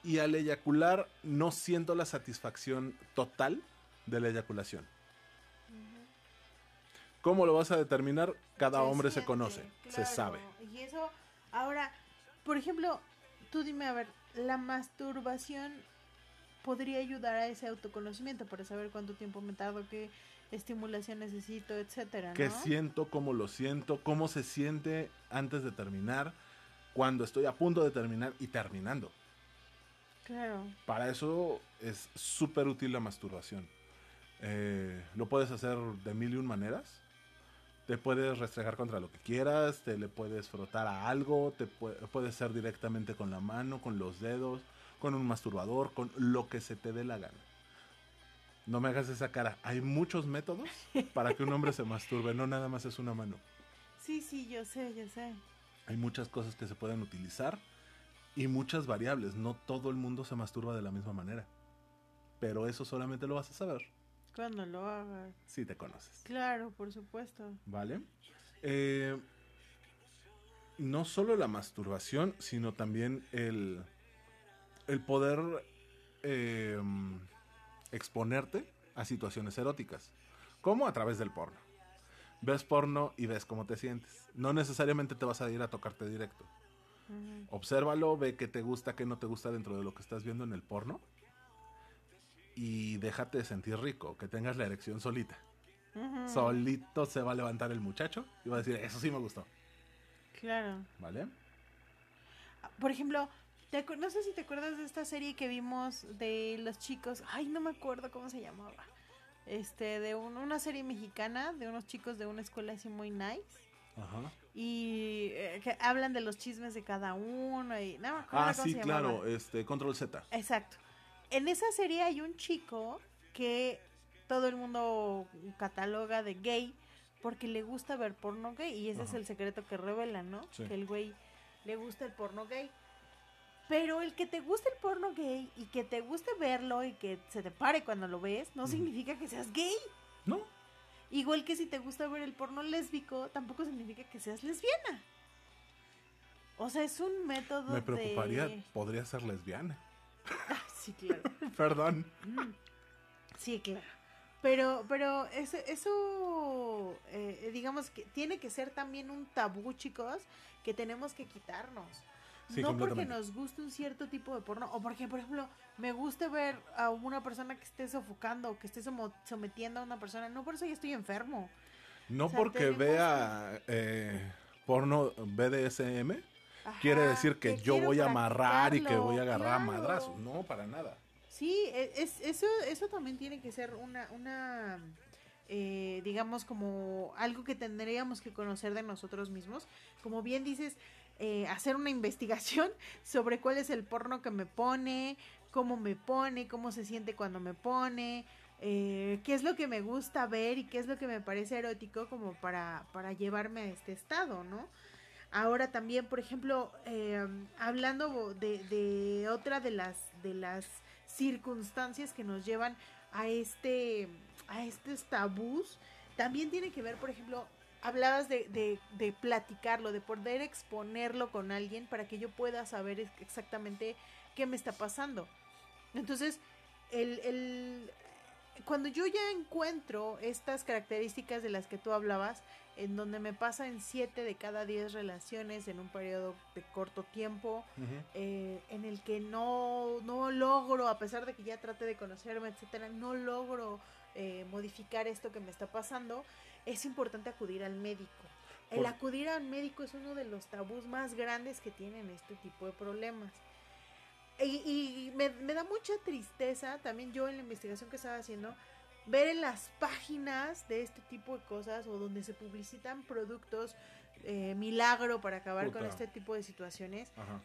Y al eyacular no siento la satisfacción total de la eyaculación. ¿Cómo lo vas a determinar? Cada Se hombre se conoce, se sabe. Y eso, ahora, por ejemplo, tú dime, a ver, la masturbación podría ayudar a ese autoconocimiento para saber cuánto tiempo me tardo, qué estimulación necesito, etcétera, qué ¿no? siento, cómo lo siento, cómo se siente antes de terminar, cuando estoy a punto de terminar y terminando. Claro. Para eso es súper útil la masturbación. Eh, lo puedes hacer de mil y un maneras. Te puedes restregar contra lo que quieras, te le puedes frotar a algo, te puede, puede ser directamente con la mano, con los dedos, con un masturbador, con lo que se te dé la gana. No me hagas esa cara. Hay muchos métodos para que un hombre se masturbe, no nada más es una mano. Sí, sí, yo sé, yo sé. Hay muchas cosas que se pueden utilizar y muchas variables. No todo el mundo se masturba de la misma manera. Pero eso solamente lo vas a saber Cuando lo hagas. si te conoces. Claro, por supuesto. ¿Vale? Eh, no solo la masturbación, sino también el, el poder eh, exponerte a situaciones eróticas. Como a través del porno. Ves porno y ves cómo te sientes. No necesariamente te vas a ir a tocarte directo. Ujú. Obsérvalo, ve qué te gusta, qué no te gusta dentro de lo que estás viendo en el porno. Y déjate sentir rico, que tengas la erección solita. Solito se va a levantar el muchacho y va a decir, eso sí me gustó, Claro. ¿vale? Por ejemplo, ¿Te no sé si te acuerdas de esta serie que vimos de los chicos. Ay, no me acuerdo cómo se llamaba. Este, de un- una serie mexicana de unos chicos de una escuela así muy nice. Ajá. Y eh, que hablan de los chismes de cada uno. Y no me acuerdo Ah, sí, claro, este, Control Z. Exacto. En esa serie hay un chico que todo el mundo cataloga de gay porque le gusta ver porno gay. Y ese es el secreto que revelan, ¿no? Sí. Que el güey le gusta el porno gay. Pero el que te guste el porno gay y que te guste verlo y que se te pare cuando lo ves, no significa que seas gay. ¿No? Igual que si te gusta ver el porno lésbico, tampoco significa que seas lesbiana. O sea, es un método Me preocuparía, de... podría ser lesbiana. Sí, claro. Perdón. Sí, claro. Pero, pero eso, eso eh, digamos que tiene que ser también un tabú, chicos, que tenemos que quitarnos. Sí, no porque nos guste un cierto tipo de porno, o porque, por ejemplo, me guste ver a una persona que esté sofocando que esté sometiendo a una persona, no por eso ya estoy enfermo. No O sea, porque vea eh, porno BDSM, Ajá, quiere decir que, yo voy a amarrar y que voy a agarrar a claro. madrazos. No, para nada. Sí, e- es, eso, eso también tiene que ser una, una eh, digamos, como algo que tendríamos que conocer de nosotros mismos. Como bien dices, eh, hacer una investigación sobre cuál es el porno que me pone, cómo me pone, cómo se siente cuando me pone, eh, qué es lo que me gusta ver y qué es lo que me parece erótico como para, para llevarme a este estado, ¿no? Ahora también, por ejemplo, eh, hablando de, de otra de las, de las circunstancias que nos llevan a este, a estos tabús, también tiene que ver, por ejemplo, hablabas de, de, platicarlo, de poder exponerlo con alguien para que yo pueda saber ex- exactamente qué me está pasando. Entonces, el, el, cuando yo ya encuentro estas características de las que tú hablabas, en donde me pasa en 7 de cada 10 relaciones en un periodo de corto tiempo, eh, en el que no, no logro, a pesar de que ya trate de conocerme, etcétera, no logro eh, modificar esto que me está pasando, es importante acudir al médico. El acudir al médico es uno de los tabús más grandes que tienen este tipo de problemas. Y, y me, me da mucha tristeza también yo en la investigación que estaba haciendo ver en las páginas de este tipo de cosas o donde se publicitan productos eh, milagro para acabar con este tipo de situaciones Ajá.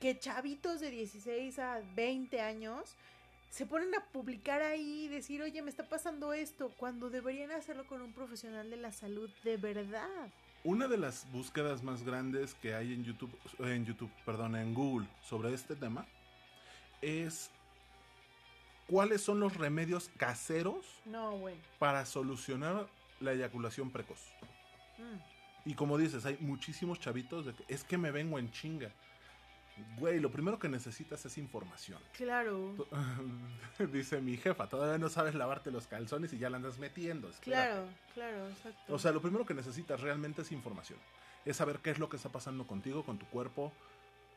que chavitos de 16 a 20 años se ponen a publicar ahí y decir, oye, me está pasando esto, cuando deberían hacerlo con un profesional de la salud de verdad. Una de las búsquedas más grandes que hay en YouTube, en YouTube, perdón, en Google sobre este tema es cuáles son los remedios caseros No, bueno. para solucionar la eyaculación precoz. Mm. Y como dices, hay muchísimos chavitos de que es que me vengo en chinga. Güey, lo primero que necesitas es información. Claro, Dice mi jefa, todavía no sabes lavarte los calzones y ya la andas metiendo. espérate". claro, claro, exacto. O sea, lo primero que necesitas realmente es información. Es saber qué es lo que está pasando contigo, con tu cuerpo,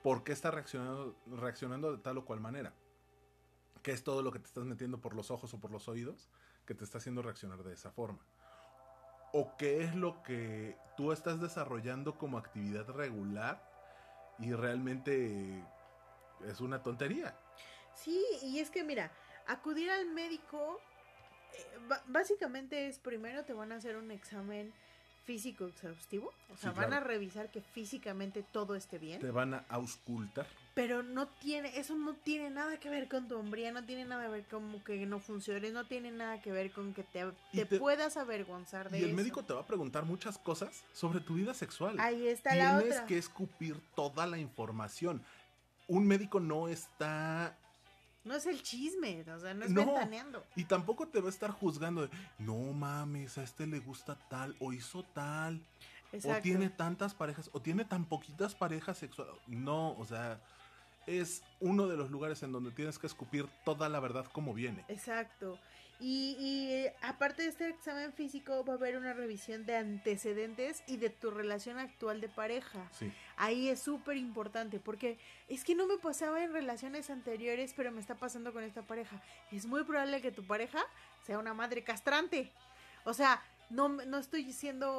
por qué está reaccionando, reaccionando de tal o cual manera. ¿Qué es todo lo que te estás metiendo por los ojos o por los oídos que te está haciendo reaccionar de esa forma? ¿O qué es lo que tú estás desarrollando como actividad regular y realmente es una tontería? Sí, y es que mira, acudir al médico, eh, básicamente es primero te van a hacer un examen físico exhaustivo, o sea, Sí, van a revisar que físicamente todo esté bien, Te van a auscultar. pero no tiene, eso no tiene nada que ver con tu hombría, no tiene nada que ver con que no funcione, no tiene nada que ver con que te, te te- puedas avergonzar de Y el eso. médico te va a preguntar muchas cosas sobre tu vida sexual. Ahí está la Tienes otra. que escupir toda la información. Un médico no está No es el chisme, o sea, no es No. ventaneando. y tampoco te va a estar juzgando de, no mames, a este le gusta tal o hizo tal o tiene tantas parejas o tiene tan poquitas parejas sexuales. No, o sea, es uno de los lugares en donde tienes que escupir toda la verdad como viene. Exacto. Y, y, aparte de este examen físico va a haber una revisión de antecedentes y de tu relación actual de pareja. Sí. Ahí es súper importante porque es que no me pasaba en relaciones anteriores, pero me está pasando con esta pareja. Es muy probable que tu pareja sea una madre castrante. O sea, no, no estoy siendo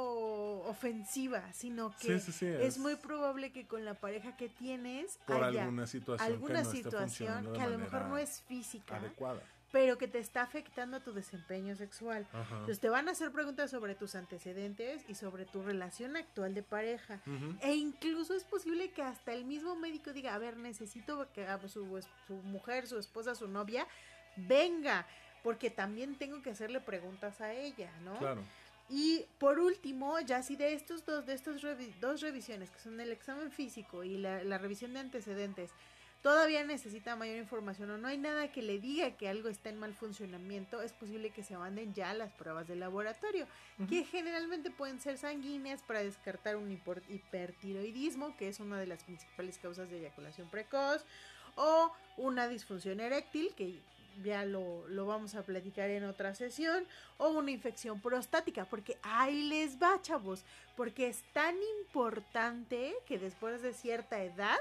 ofensiva, sino que Sí, sí, sí, es, es- muy probable que con la pareja que tienes Por haya alguna situación alguna que no esté situación que a lo mejor no es física, adecuada. Pero que te está afectando a tu desempeño sexual. Ajá. Entonces te van a hacer preguntas sobre tus antecedentes y sobre tu relación actual de pareja. E incluso es posible que hasta el mismo médico diga, a ver, necesito que su, su mujer, su esposa, su novia, venga, porque también tengo que hacerle preguntas a ella, ¿no? Claro. Y por último, ya si de estos dos, de estas revi- dos revisiones, que son el examen físico y la, la revisión de antecedentes, todavía necesita mayor información o no hay nada que le diga que algo está en mal funcionamiento, es posible que se manden ya las pruebas de laboratorio, que generalmente pueden ser sanguíneas para descartar un hiper- hipertiroidismo, que es una de las principales causas de eyaculación precoz, o una disfunción eréctil, que ya lo, lo vamos a platicar en otra sesión, o una infección prostática, porque ahí les va, chavos, porque es tan importante que después de cierta edad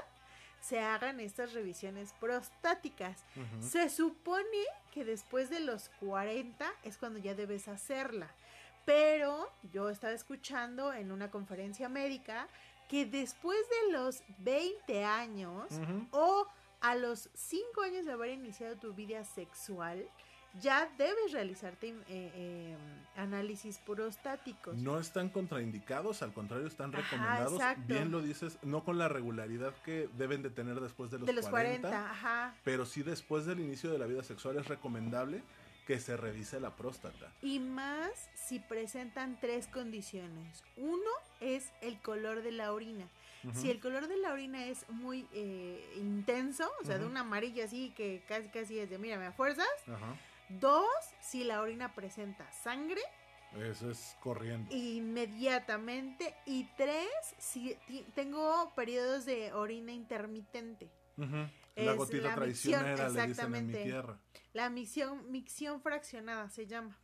se hagan estas revisiones prostáticas. Se supone que después de los 40 es cuando ya debes hacerla. Pero yo estaba escuchando en una conferencia médica que después de los 20 años o a los 5 años de haber iniciado tu vida sexual, ya debes realizarte eh, eh, análisis prostáticos. No están contraindicados, al contrario, están Ajá, recomendados. exacto. Bien lo dices, no con la regularidad que deben de tener después de los, de los 40, 40, ajá. pero sí después del inicio de la vida sexual es recomendable que se revise la próstata. Y más si presentan tres condiciones. Uno es el color de la orina. Si el color de la orina es muy eh, intenso, o sea, de un amarillo así que casi casi es de, mírame a fuerzas. Ajá. Dos, si la orina presenta sangre Eso es corriendo. inmediatamente. Y tres, si tengo periodos de orina intermitente. La gotita la traicionera, micción, le dicen en mi exactamente. tierra. La micción, micción fraccionada se llama.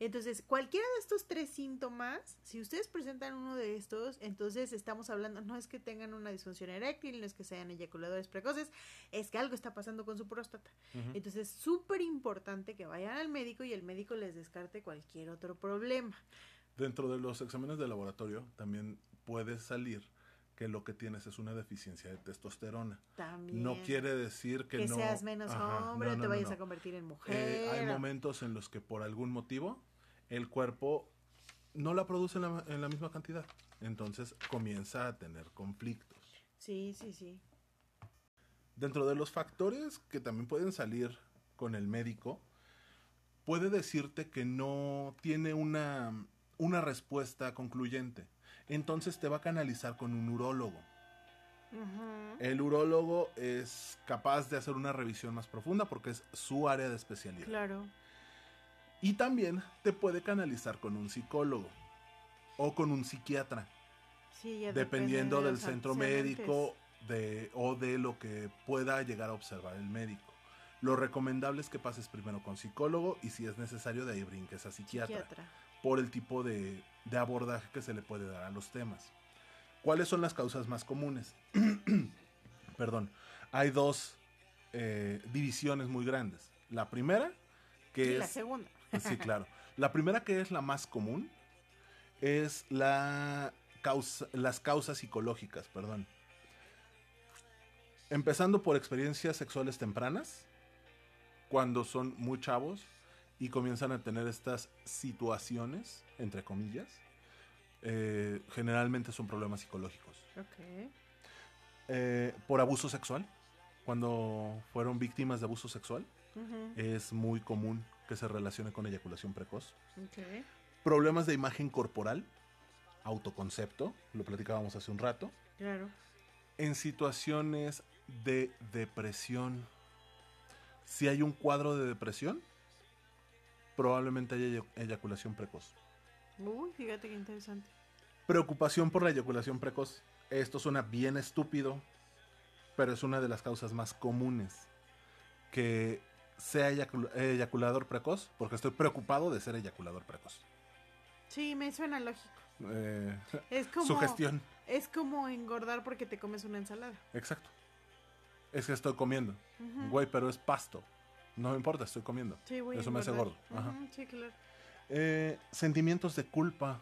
Entonces, cualquiera de estos tres síntomas, si ustedes presentan uno de estos, entonces estamos hablando, no es que tengan una disfunción eréctil, no es que sean eyaculadores precoces, es que algo está pasando con su próstata. Entonces, es súper importante que vayan al médico y el médico les descarte cualquier otro problema. Dentro de los exámenes de laboratorio también puede salir que lo que tienes es una deficiencia de testosterona. También. No quiere decir que, que no seas menos Ajá, hombre, no, te vayas no. a convertir en mujer. Eh, hay o- momentos en los que por algún motivo el cuerpo no la produce en la, en la misma cantidad. Entonces comienza a tener conflictos. Sí, sí, sí. Dentro de los factores que también pueden salir con el médico, puede decirte que no tiene una, una respuesta concluyente. Entonces te va a canalizar con un urólogo. El urólogo es capaz de hacer una revisión más profunda porque es su área de especialidad. Claro. Y también te puede canalizar con un psicólogo o con un psiquiatra, Sí, ya dependiendo de del centro médico de, o de lo que pueda llegar a observar el médico. Lo recomendable es que pases primero con psicólogo y si es necesario de ahí brinques a psiquiatra, Psiquiatra. por el tipo de, de abordaje que se le puede dar a los temas. ¿Cuáles son las causas más comunes? Perdón, hay dos eh, divisiones muy grandes. La primera, que Y es... la segunda. Sí, claro. La primera que es la más común es la causa, las causas psicológicas, perdón. Empezando por experiencias sexuales tempranas, cuando son muy chavos y comienzan a tener estas situaciones, entre comillas, eh, generalmente son problemas psicológicos. Eh, por abuso sexual, cuando fueron víctimas de abuso sexual, es muy común que se relacione con eyaculación precoz. Problemas de imagen corporal, autoconcepto, lo platicábamos hace un rato. Claro. En situaciones de depresión, si hay un cuadro de depresión, probablemente haya eya- eyaculación precoz. Uy, fíjate qué interesante. Preocupación por la eyaculación precoz. Esto suena bien estúpido, pero es una de las causas más comunes. Que sea eyacul- eyaculador precoz, porque estoy preocupado de ser eyaculador precoz. Sí, me suena lógico. Eh, Es como, Sugestión. es como engordar porque te comes una ensalada. Exacto. Es que estoy comiendo. Ujú. Güey, pero es pasto. No me importa, estoy comiendo. Sí, a Eso me hace gordo. Ajá. Sí, claro. Eh, sentimientos de culpa.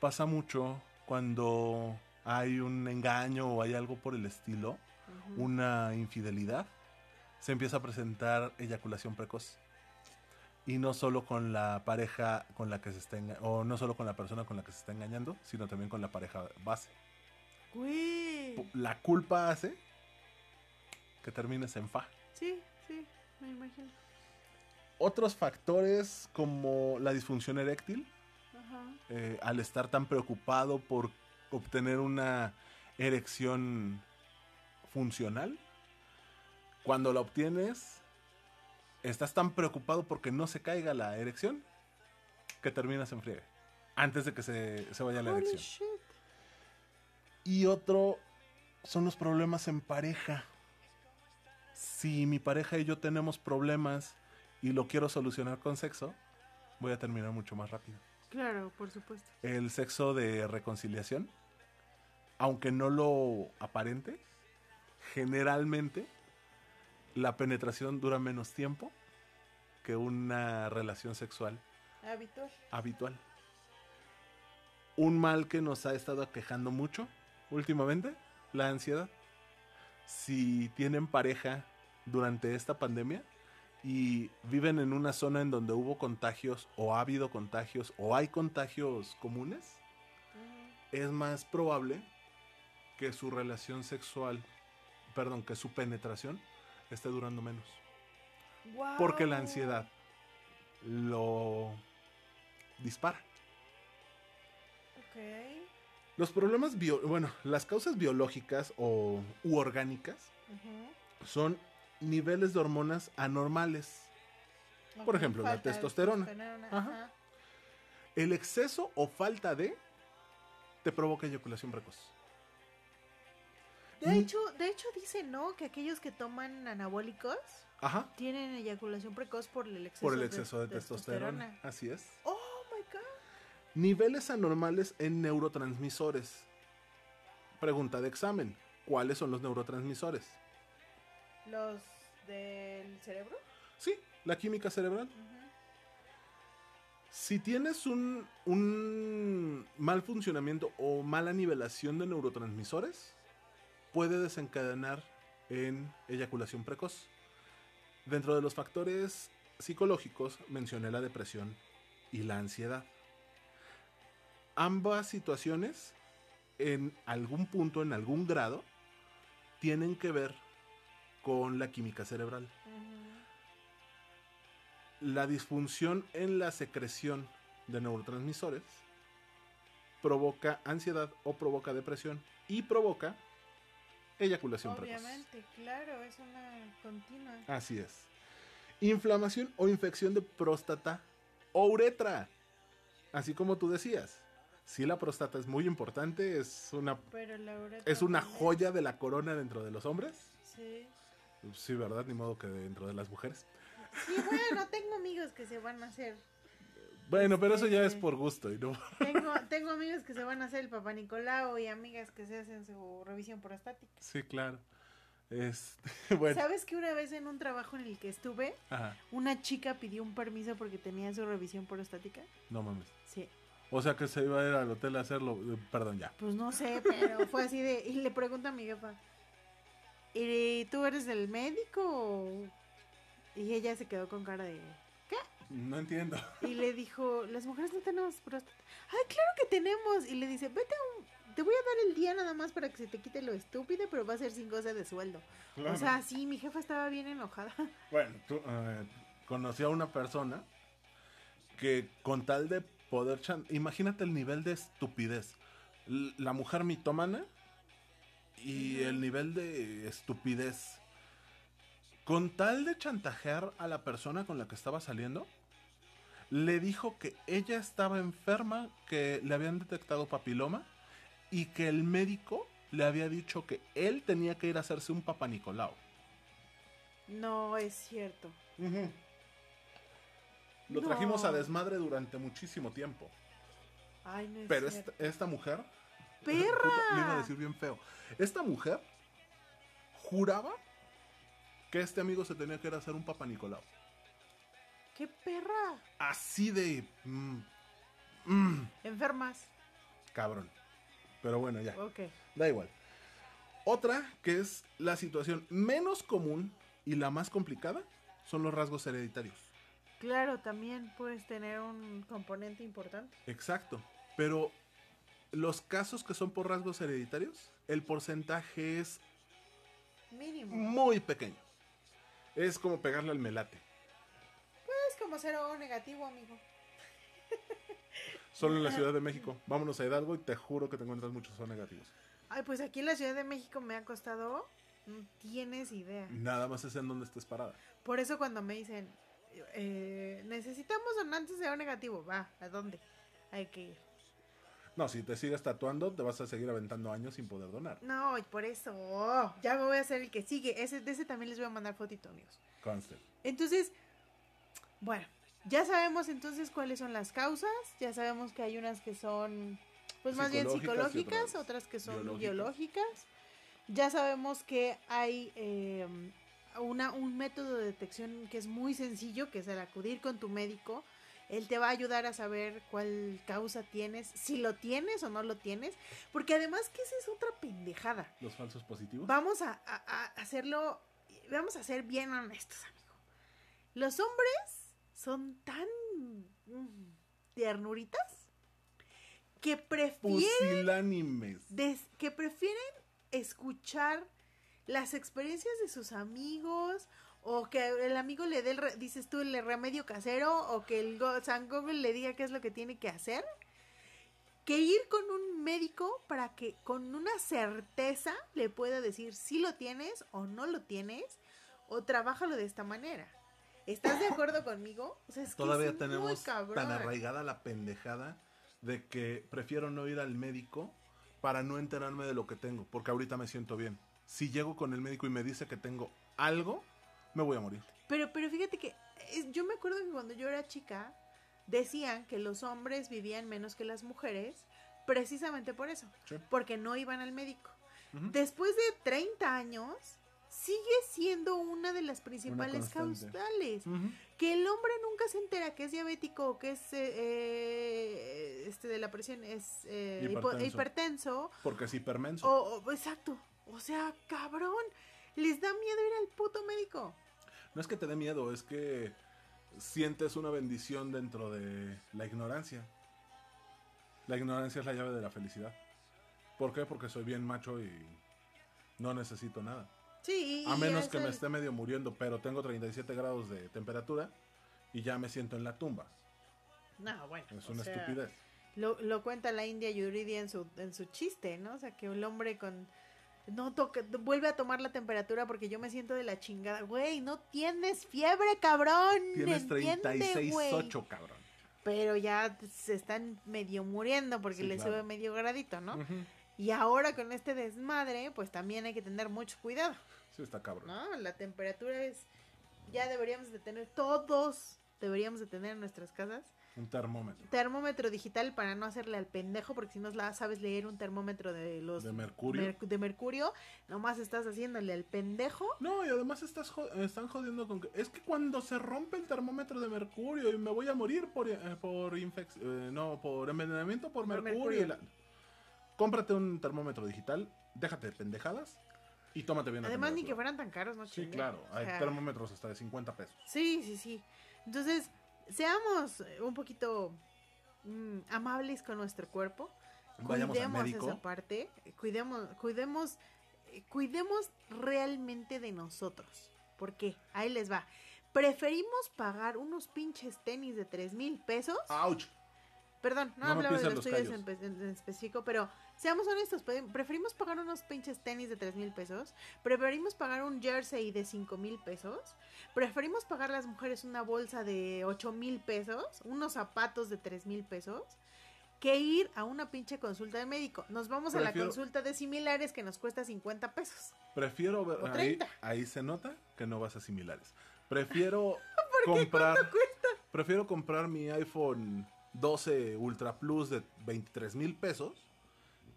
Pasa mucho cuando hay un engaño o hay algo por el estilo, una infidelidad, se empieza a presentar eyaculación precoz. Y no solo con la pareja con la que se está o no solo con la persona con la que se está engañando, sino también con la pareja base. Güey. La culpa hace que termines en fa. Sí, me imagino. Otros factores como la disfunción eréctil, Ajá. eh, al estar tan preocupado por obtener una erección funcional, cuando la obtienes, estás tan preocupado porque no se caiga la erección que terminas en friegue antes de que se, se vaya la erección. shit. Y otro son los problemas en pareja. Si mi pareja y yo tenemos problemas y lo quiero solucionar con sexo, voy a terminar mucho más rápido. Claro, por supuesto. El sexo de reconciliación, aunque no lo aparente, generalmente la penetración dura menos tiempo que una relación sexual Habitual. habitual. Un mal que nos ha estado quejando mucho últimamente, la ansiedad. Si tienen pareja durante esta pandemia y viven en una zona en donde hubo contagios o ha habido contagios o hay contagios comunes, es más probable que su relación sexual, perdón, que su penetración esté durando menos. Porque la ansiedad lo dispara. Los problemas bio, bueno, las causas biológicas o u orgánicas son niveles de hormonas anormales. Por ejemplo, la testosterona. Ajá. Ajá. El exceso o falta de te provoca eyaculación precoz. De Mm. hecho, de hecho dice, ¿no? Que aquellos que toman anabólicos Ajá, tienen eyaculación precoz por el exceso, por el exceso de, testosterona. Así es. Oh my god. Niveles anormales en neurotransmisores. Pregunta de examen. ¿Cuáles son los neurotransmisores? Los del cerebro. Sí, la química cerebral. Si tienes un, un mal funcionamiento o mala nivelación de neurotransmisores, puede desencadenar en eyaculación precoz. Dentro de los factores psicológicos mencioné la depresión y la ansiedad. Ambas situaciones, en algún punto, en algún grado, tienen que ver con la química cerebral la disfunción en la secreción de neurotransmisores provoca ansiedad o provoca depresión y provoca eyaculación precoz. Obviamente, claro, es una continua. Así es. Inflamación o infección de próstata o uretra. Así como tú decías. Sí, la próstata es muy importante, es una, Pero la uretra es una también. joya de la corona dentro de los hombres. Sí. Sí, ¿verdad? Ni modo que dentro de las mujeres. Sí, bueno, tengo amigos que se van a hacer. Bueno, pero eso ya es Este- por gusto y no Tengo, tengo amigos que se van a hacer el papá Nicolau y amigas que se hacen su revisión prostática. Sí, claro. Este, bueno. ¿Sabes que una vez en un trabajo en el que estuve, Ajá, una chica pidió un permiso porque tenía su revisión prostática? no mames. Sí. O sea que se iba a ir al hotel a hacerlo. eh, Perdón, ya. Pues no sé, pero fue así de... Y le pregunta a mi jefa, ¿y tú eres del médico? o-?" Y ella se quedó con cara de... No entiendo. Y le dijo, las mujeres no tenemos próstata. Ay, claro que tenemos. Y le dice, vete a un... Te voy a dar el día nada más para que se te quite lo estúpido, pero va a ser sin goce de sueldo. O sea, sí, mi jefa estaba bien enojada. bueno, tú, eh, conocí a una persona que con tal de poder... chan- Imagínate el nivel de estupidez. La mujer mitómana y el nivel de estupidez. Con tal de chantajear a la persona con la que estaba saliendo, le dijo que ella estaba enferma, que le habían detectado papiloma y que el médico le había dicho que él tenía que ir a hacerse un papá Nicolau. No es cierto. Lo No. trajimos a desmadre durante muchísimo tiempo. Ay, no es Pero cierto. esta, esta mujer. ¡Perra! Le iba a decir bien feo. Esta mujer juraba que este amigo se tenía que ir a hacer un papá Nicolau. ¡Qué perra! Así de... mm, mm, Enfermas. cabrón. Pero bueno, ya. Ok. Da igual. Otra que es la situación menos común y la más complicada son los rasgos hereditarios. Claro, también puedes tener un componente importante. Exacto. Pero los casos que son por rasgos hereditarios, el porcentaje es Mínimo. muy pequeño. Es como pegarle al melate. Es como cero negativo, amigo. Solo en la Ciudad de México. Vámonos a Hidalgo y te juro que te encuentras muchos son negativos. Ay, pues aquí en la Ciudad de México me ha costado. No tienes idea. Nada más es en donde estés parada. Por eso cuando me dicen, eh, necesitamos donantes de O negativo, va, ¿a dónde? Hay que ir. No, si te sigues tatuando, te vas a seguir aventando años sin poder donar. No, y por eso, oh, ya me voy a hacer el que sigue. Ese, de ese también les voy a mandar fotito, amigos. Conste. Entonces, bueno, ya sabemos entonces cuáles son las causas. Ya sabemos que hay unas que son, pues más bien Psicológicas otras otras que son biológicas. biológicas. Ya sabemos que hay eh, una, un método de detección que es muy sencillo, que es el acudir con tu médico. Él te va a ayudar a saber cuál causa tienes, si lo tienes o no lo tienes, porque además que esa es otra pendejada. Los falsos positivos. Vamos a, a- a hacerlo, vamos a ser bien honestos, amigo. Los hombres son tan mm, ternuritas que prefieren, des- que prefieren escuchar las experiencias de sus amigos o que el amigo le dé, el re- dices tú, el remedio casero o que el go- San Google le diga qué es lo que tiene que hacer que ir con un médico para que con una certeza le pueda decir si lo tienes o no lo tienes o trabájalo de esta manera. ¿Estás de acuerdo conmigo? O sea, es que Todavía es tenemos tan arraigada la pendejada de que prefiero no ir al médico para no enterarme de lo que tengo, porque ahorita me siento bien. Si llego con el médico y me dice que tengo algo, me voy a morir. Pero, pero fíjate que yo me acuerdo que cuando yo era chica decían que los hombres vivían menos que las mujeres precisamente por eso, Sí. porque no iban al médico. Después de 30 años sigue siendo una de las principales causales. Que el hombre nunca se entera que es diabético o que es eh, eh, este de la presión es eh, Hipertenso. hipertenso Porque es hipermenso. o, o- exacto o sea cabrón les da miedo ir al puto médico No es que te dé miedo, es que sientes una bendición dentro de la ignorancia. La ignorancia es la llave de la felicidad. ¿Por qué? Porque soy bien macho y no necesito nada. sí A menos que me es- esté medio muriendo, pero tengo 37 grados de temperatura y ya me siento en la tumba. no bueno Es una sea, estupidez. lo, lo cuenta la India Yuridia en su en su chiste no o sea que el hombre con no toca, vuelve a tomar la temperatura porque yo me siento de la chingada. Güey, no tienes fiebre, cabrón. Tienes entiende, güey. 36.8, cabrón. pero ya se están medio muriendo porque Sí, le claro. sube medio gradito, ¿no? Y ahora con este desmadre, pues también hay que tener mucho cuidado, Sí, está cabrón. ¿no? La temperatura es, ya deberíamos de tener, todos deberíamos de tener en nuestras casas Un termómetro. termómetro digital para no hacerle al pendejo, porque si no la sabes leer un termómetro de los ¿De mercurio? mer- de mercurio, nomás estás haciéndole al pendejo. No, y además estás están jodiendo con que... Es que cuando se rompe el termómetro de mercurio y me voy a morir por, eh, por infección... no, por envenenamiento por Por mercurio. y mercurio. la- Cómprate un termómetro digital, déjate de pendejadas y tómate bien Además, ni que fueran tan caros, ¿no? Sí, Chingue. claro. O Hay sea, termómetros hasta de 50 pesos. Sí, sí, sí. Entonces, seamos eh, un poquito mm, amables con nuestro cuerpo. Vayamos cuidemos esa parte. Cuidemos, cuidemos, eh, cuidemos realmente de nosotros. ¿Por qué? Ahí les va. Preferimos pagar unos pinches tenis de tres mil pesos. ¡Auch! Perdón, no, No hablaba de los los tuyos en, en- específico, pero seamos honestos, preferimos pagar unos pinches tenis de tres mil pesos, preferimos pagar un jersey de cinco mil pesos, preferimos pagar las mujeres una bolsa de ocho mil pesos, unos zapatos de tres mil pesos, que ir a una pinche consulta de médico. Nos vamos a la consulta de similares que nos cuesta 50 pesos. Prefiero ver... O Ahí, 30. ahí se nota que no vas a similares. Prefiero comprar... Prefiero comprar mi iPhone 12 Ultra Plus de 23 mil pesos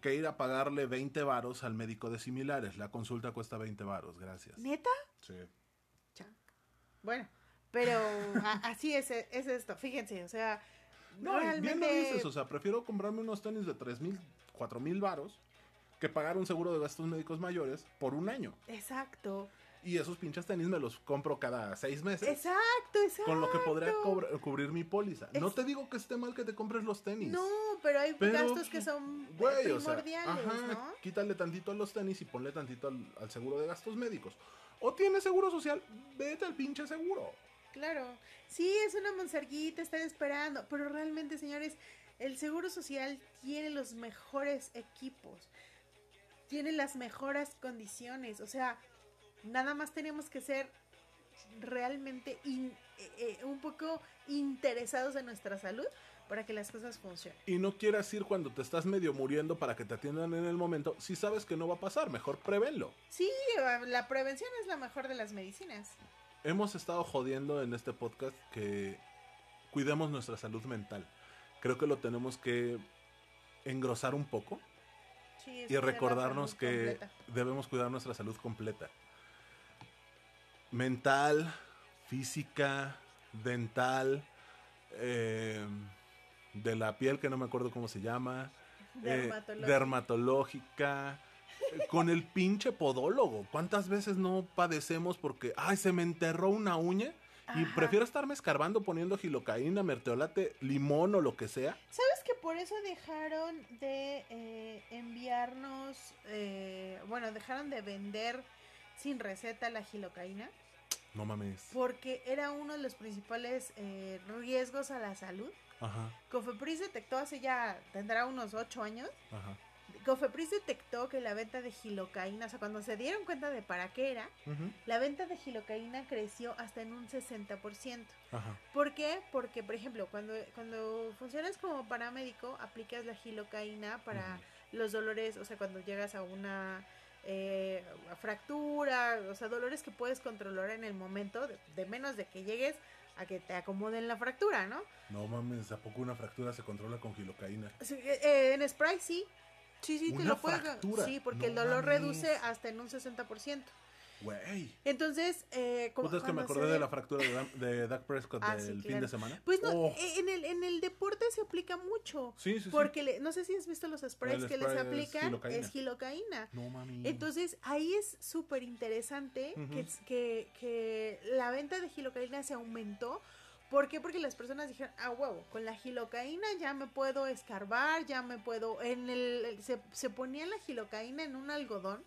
que ir a pagarle 20 varos al médico de similares. La consulta cuesta 20 varos, gracias. ¿Neta? Sí. Bueno, Pero así es, es esto, fíjense, o sea, No, y bien lo realmente... dices, o sea, prefiero comprarme unos tenis de 3 mil, 4 mil varos que pagar un seguro de gastos médicos mayores por un año. Exacto, Y esos pinches tenis me los compro cada seis meses. exacto, exacto. Con lo que podría cubrir mi póliza. No te digo que esté mal que te compres los tenis. No, pero hay Pero, gastos que son Güey, o sea, primordiales, ajá, ¿no? quítale tantito a los tenis y ponle tantito al, al seguro de gastos médicos. O tienes seguro social, vete al pinche seguro. Claro, sí, es una monserguita, están esperando, pero realmente, señores, el Seguro Social tiene los mejores equipos, tiene las mejores condiciones, o sea, nada más tenemos que ser realmente eh, eh, un poco interesados en nuestra salud para que las cosas funcionen. Y no quieras ir cuando te estás medio muriendo para que te atiendan en el momento. Si sabes que no va a pasar, mejor prevenlo. Sí, la prevención es la mejor de las medicinas. Hemos estado jodiendo en este podcast que cuidemos nuestra salud mental. Creo que lo tenemos que engrosar un poco Sí, y recordarnos que completa. debemos cuidar nuestra salud completa. Mental, física, dental, eh, de la piel que no me acuerdo cómo se llama, eh, Dermatológica. dermatológica, con el pinche podólogo. ¿Cuántas veces no padecemos porque, ay, se me enterró una uña? Y Ajá. prefiero estarme escarbando poniendo gilocaína, merteolate, limón o lo que sea. ¿Sabes que por eso dejaron de eh, enviarnos, eh, bueno, dejaron de vender sin receta la gilocaína? No mames. Porque era uno de los principales eh, riesgos a la salud. Ajá, Cofepris detectó hace ya, tendrá unos 8 años, ajá. Cofepris detectó que la venta de gilocaína, o sea, cuando se dieron cuenta de para qué era, la venta de gilocaína creció hasta en un 60%. Ajá. ¿Por qué? Porque, por ejemplo, cuando, cuando funcionas como paramédico, aplicas la gilocaína para los dolores, o sea, cuando llegas a una eh, fractura, o sea, dolores que puedes controlar en el momento, de, de menos de que llegues a que te acomoden la fractura, ¿no? No mames, ¿a poco una fractura se controla con gilocaína? Sí, eh, eh, en spray sí. Sí, sí, te Una lo puedes. Sí, porque no el dolor mames. reduce hasta en un 60%. Güey. Entonces, eh, como que me acordé de la fractura de, de Dak Prescott Ah, del sí, fin de semana. Pues no, Oh. eh, en, el, en el deporte se aplica mucho. Sí, sí, sí. Porque le- no sé si has visto los sprays El que les spray aplican, es gilocaína. No mames. Entonces ahí es súper interesante que, que, que la venta de gilocaína se aumentó. ¿Por qué? Porque las personas dijeron, ah, huevo, con la gilocaína ya me puedo escarbar, ya me puedo... en el- se, se ponía la gilocaína en un algodón,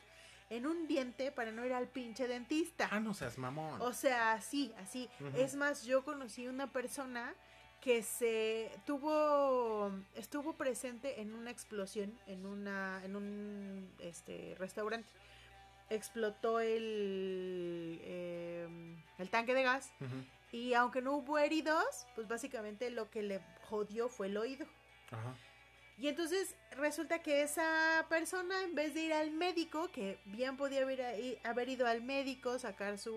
en un diente para no ir al pinche dentista. Ah, no seas mamón. O sea, así, así. Es más, yo conocí una persona que se tuvo estuvo presente en una explosión en una en un este restaurante. Explotó el eh, el tanque de gas y aunque no hubo heridos, pues básicamente lo que le jodió fue el oído. Ajá. Y entonces resulta que esa persona, en vez de ir al médico, que bien podía haber, haber ido al médico, sacar su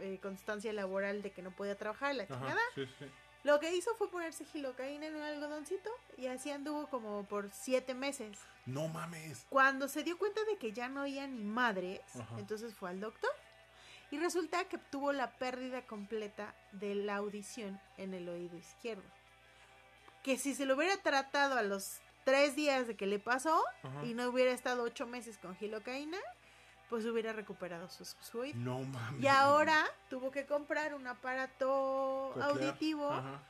eh, constancia laboral de que no podía trabajar, la chingada, Sí, sí. lo que hizo fue ponerse gilocaína en un algodoncito y así anduvo como por siete meses. No mames. Cuando se dio cuenta de que ya no oía ni madres, Ajá. entonces fue al doctor. Y resulta que tuvo la pérdida completa de la audición en el oído izquierdo. Que si se lo hubiera tratado a los tres días de que le pasó Ajá. y no hubiera estado ocho meses con gilocaína, pues hubiera recuperado su, su oído. No mames. Y ahora tuvo que comprar un aparato Coclear. auditivo Ajá.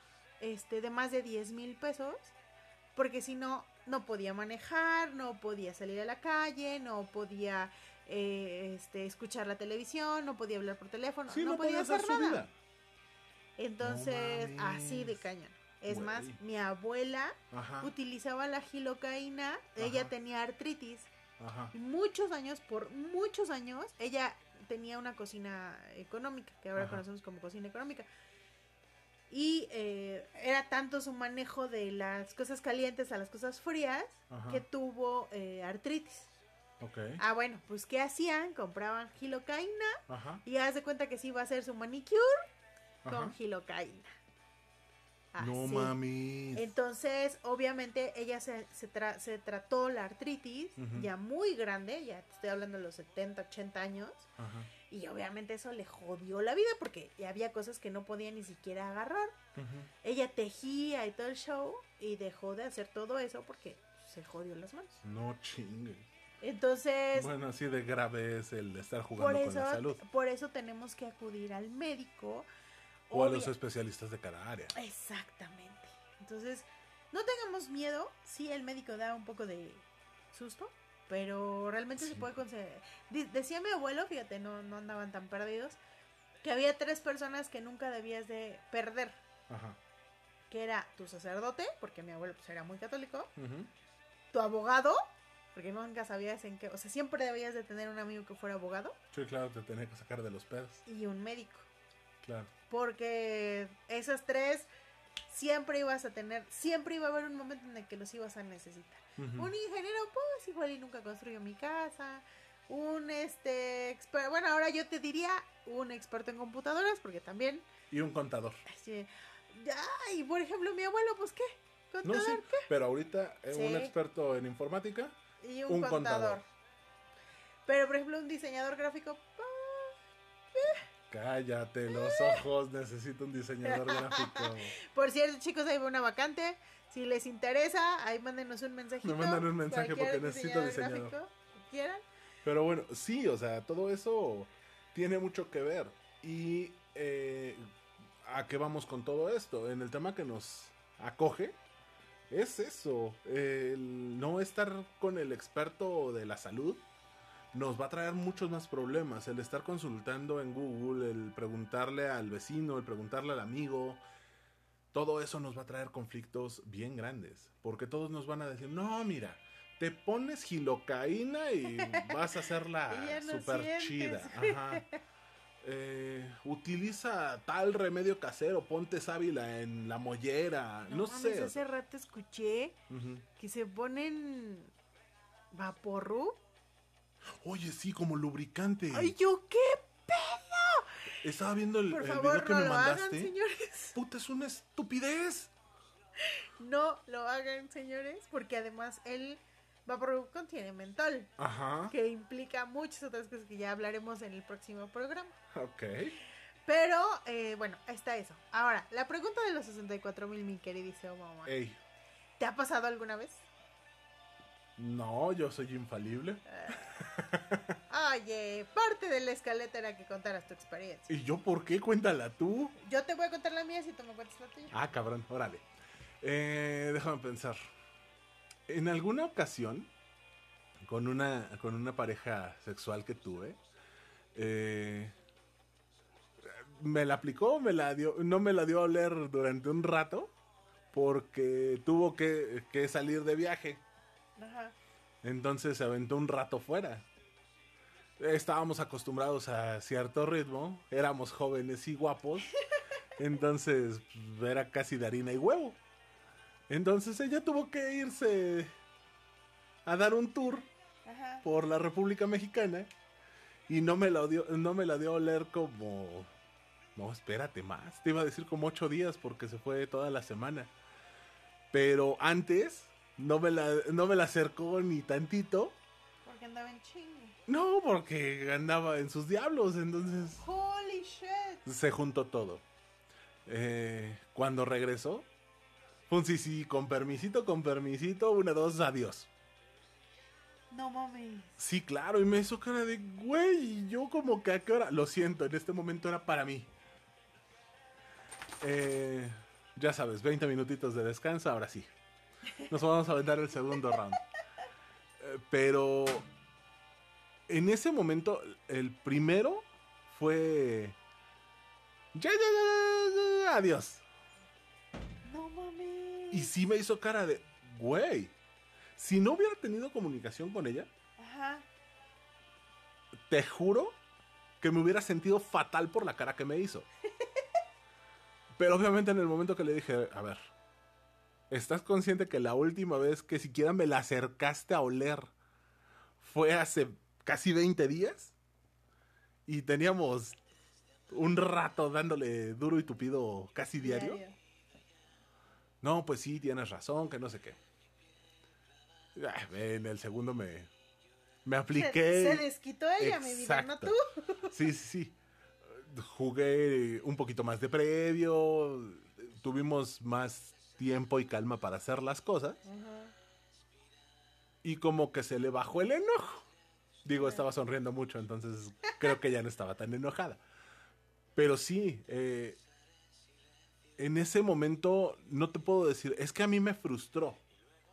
este, de más de 10 mil pesos, porque si no, no podía manejar, no podía salir a la calle, no podía eh, este, escuchar la televisión, no podía hablar por teléfono, Sí, no, no podía hacer nada. vida. Entonces, No así de cañón. Es Güey. más, mi abuela Ajá. utilizaba la gilocaína, ella tenía artritis, Ajá. y muchos años, por muchos años, ella tenía una cocina económica, que ahora conocemos como cocina económica. Y eh, era tanto su manejo de las cosas calientes a las cosas frías que tuvo eh, artritis. Ok. Ah, bueno, pues ¿qué hacían? Compraban gilocaína y haz de cuenta que sí iba a hacer su manicure con gilocaína. No Así. mami. Entonces, obviamente, ella se, se, tra- se trató la artritis ya muy grande, ya te estoy hablando de los 70, 80 años, y obviamente eso le jodió la vida porque había cosas que no podía ni siquiera agarrar. Ella tejía y todo el show y dejó de hacer todo eso porque se jodió las manos. No chingue. Entonces, Bueno, así de grave es el estar por jugando con la salud. por eso tenemos que acudir al médico. O a los especialistas de cada área. Exactamente. Entonces, no tengamos miedo. Sí, el médico da un poco de susto, pero realmente se puede conseguir. Decía mi abuelo, fíjate, no, no andaban tan perdidos, que había tres personas que nunca debías de perder, Ajá. que era tu sacerdote, porque mi abuelo pues, era muy católico, Ujú. tu abogado, porque nunca sabías en qué, o sea, siempre debías de tener un amigo que fuera abogado, Sí, claro, te tenía que sacar de los pedos. y un médico. Claro. Porque esas tres siempre ibas a tener, siempre iba a haber un momento en el que los ibas a necesitar. Un ingeniero, pues igual y nunca construyó mi casa. Un este experto, bueno, ahora yo te diría un experto en computadoras, porque también, Y un contador. así, ay, por ejemplo, mi abuelo, pues qué, No, contador, sí, pero ahorita eh, un Sí. experto en informática. y un, un contador. contador. Pero por ejemplo, un diseñador gráfico, pues, Cállate los ojos, necesito un diseñador gráfico. por cierto, chicos, ahí va una vacante. Si les interesa, ahí mándenos un mensajito. Me mandan un mensaje porque necesito diseñador. gráfico quieran. Pero bueno, sí, o sea, todo eso tiene mucho que ver. Y eh, a qué vamos con todo esto. En el tema que nos acoge, es eso. El no estar con el experto de la salud nos va a traer muchos más problemas. El estar consultando en Google, el preguntarle al vecino, el preguntarle al amigo. Todo eso nos va a traer conflictos bien grandes. Porque todos nos van a decir, no, mira, te pones gilocaína y vas a hacerla no super sientes". chida. Ajá. Eh, utiliza tal remedio casero, ponte sábila en la mollera, no, mames, sé. Hace rato escuché que se ponen vaporru. Oye, sí, como lubricante. Ay, yo qué. Estaba viendo el, Por el favor, video que no me lo mandaste. hagan, señores. Puta, es una estupidez. No lo hagan, señores, porque además el vaporru contiene mentol, Ajá. que implica muchas otras cosas que ya hablaremos en el próximo programa. Ok. Pero, eh, bueno, está eso. Ahora, la pregunta de los 64 mil, mi queridísimo mamá. Ey, ¿Te ha pasado alguna vez? no, yo soy infalible. Oye, parte de la escaleta era que contaras tu experiencia. ¿Y yo por qué? Cuéntala tú. Yo te voy a contar la mía si tú me cuentas la tuya. Ah, cabrón, órale. Eh, déjame pensar. En alguna ocasión, con una, con una pareja sexual que tuve, eh, me la aplicó, me la dio, no me la dio a oler durante un rato, porque tuvo que, que salir de viaje. Ajá. Entonces se aventó un rato fuera. Estábamos acostumbrados a cierto ritmo, éramos jóvenes y guapos, entonces era casi de harina y huevo. Entonces ella tuvo que irse a dar un tour Ajá. por la República Mexicana y no me la dio, no me la dio a oler como... No, espérate más. Te iba a decir como ocho días porque se fue toda la semana. Pero antes no me la, no me la acercó ni tantito. Porque andaba en chingue. No, porque andaba en sus diablos. Entonces Holy shit. se juntó todo. Eh, cuando regresó, fue un sí, sí, con permisito, con permisito, una, dos, adiós. No mames. Sí, claro, y me hizo cara de, güey, y yo como que a qué hora, lo siento, en este momento era para mí. Eh, ya sabes, 20 minutitos de descanso, ahora sí. Nos vamos a aventar el segundo round. Eh, pero en ese momento, el primero fue... Ya, ya, ya, ya, ya, adiós. No mames. Y sí me hizo cara de, güey, si no hubiera tenido comunicación con ella, Ajá. te juro que me hubiera sentido fatal por la cara que me hizo. Pero obviamente en el momento que le dije, a ver, ¿estás consciente que la última vez que siquiera me la acercaste a oler fue hace casi 20 días? Y teníamos un rato dándole duro y tupido casi diario. no, pues sí, tienes razón, que no sé qué. Ah, En el segundo me, me apliqué. se desquitó ella, mi vida, no Exacto. tú. Sí, sí, sí. Jugué un poquito más de previo, tuvimos más tiempo y calma para hacer las cosas y como que se le bajó el enojo. Digo, estaba sonriendo mucho, entonces creo que ya no estaba tan enojada. Pero sí, eh, en ese momento no te puedo decir, es que a mí me frustró.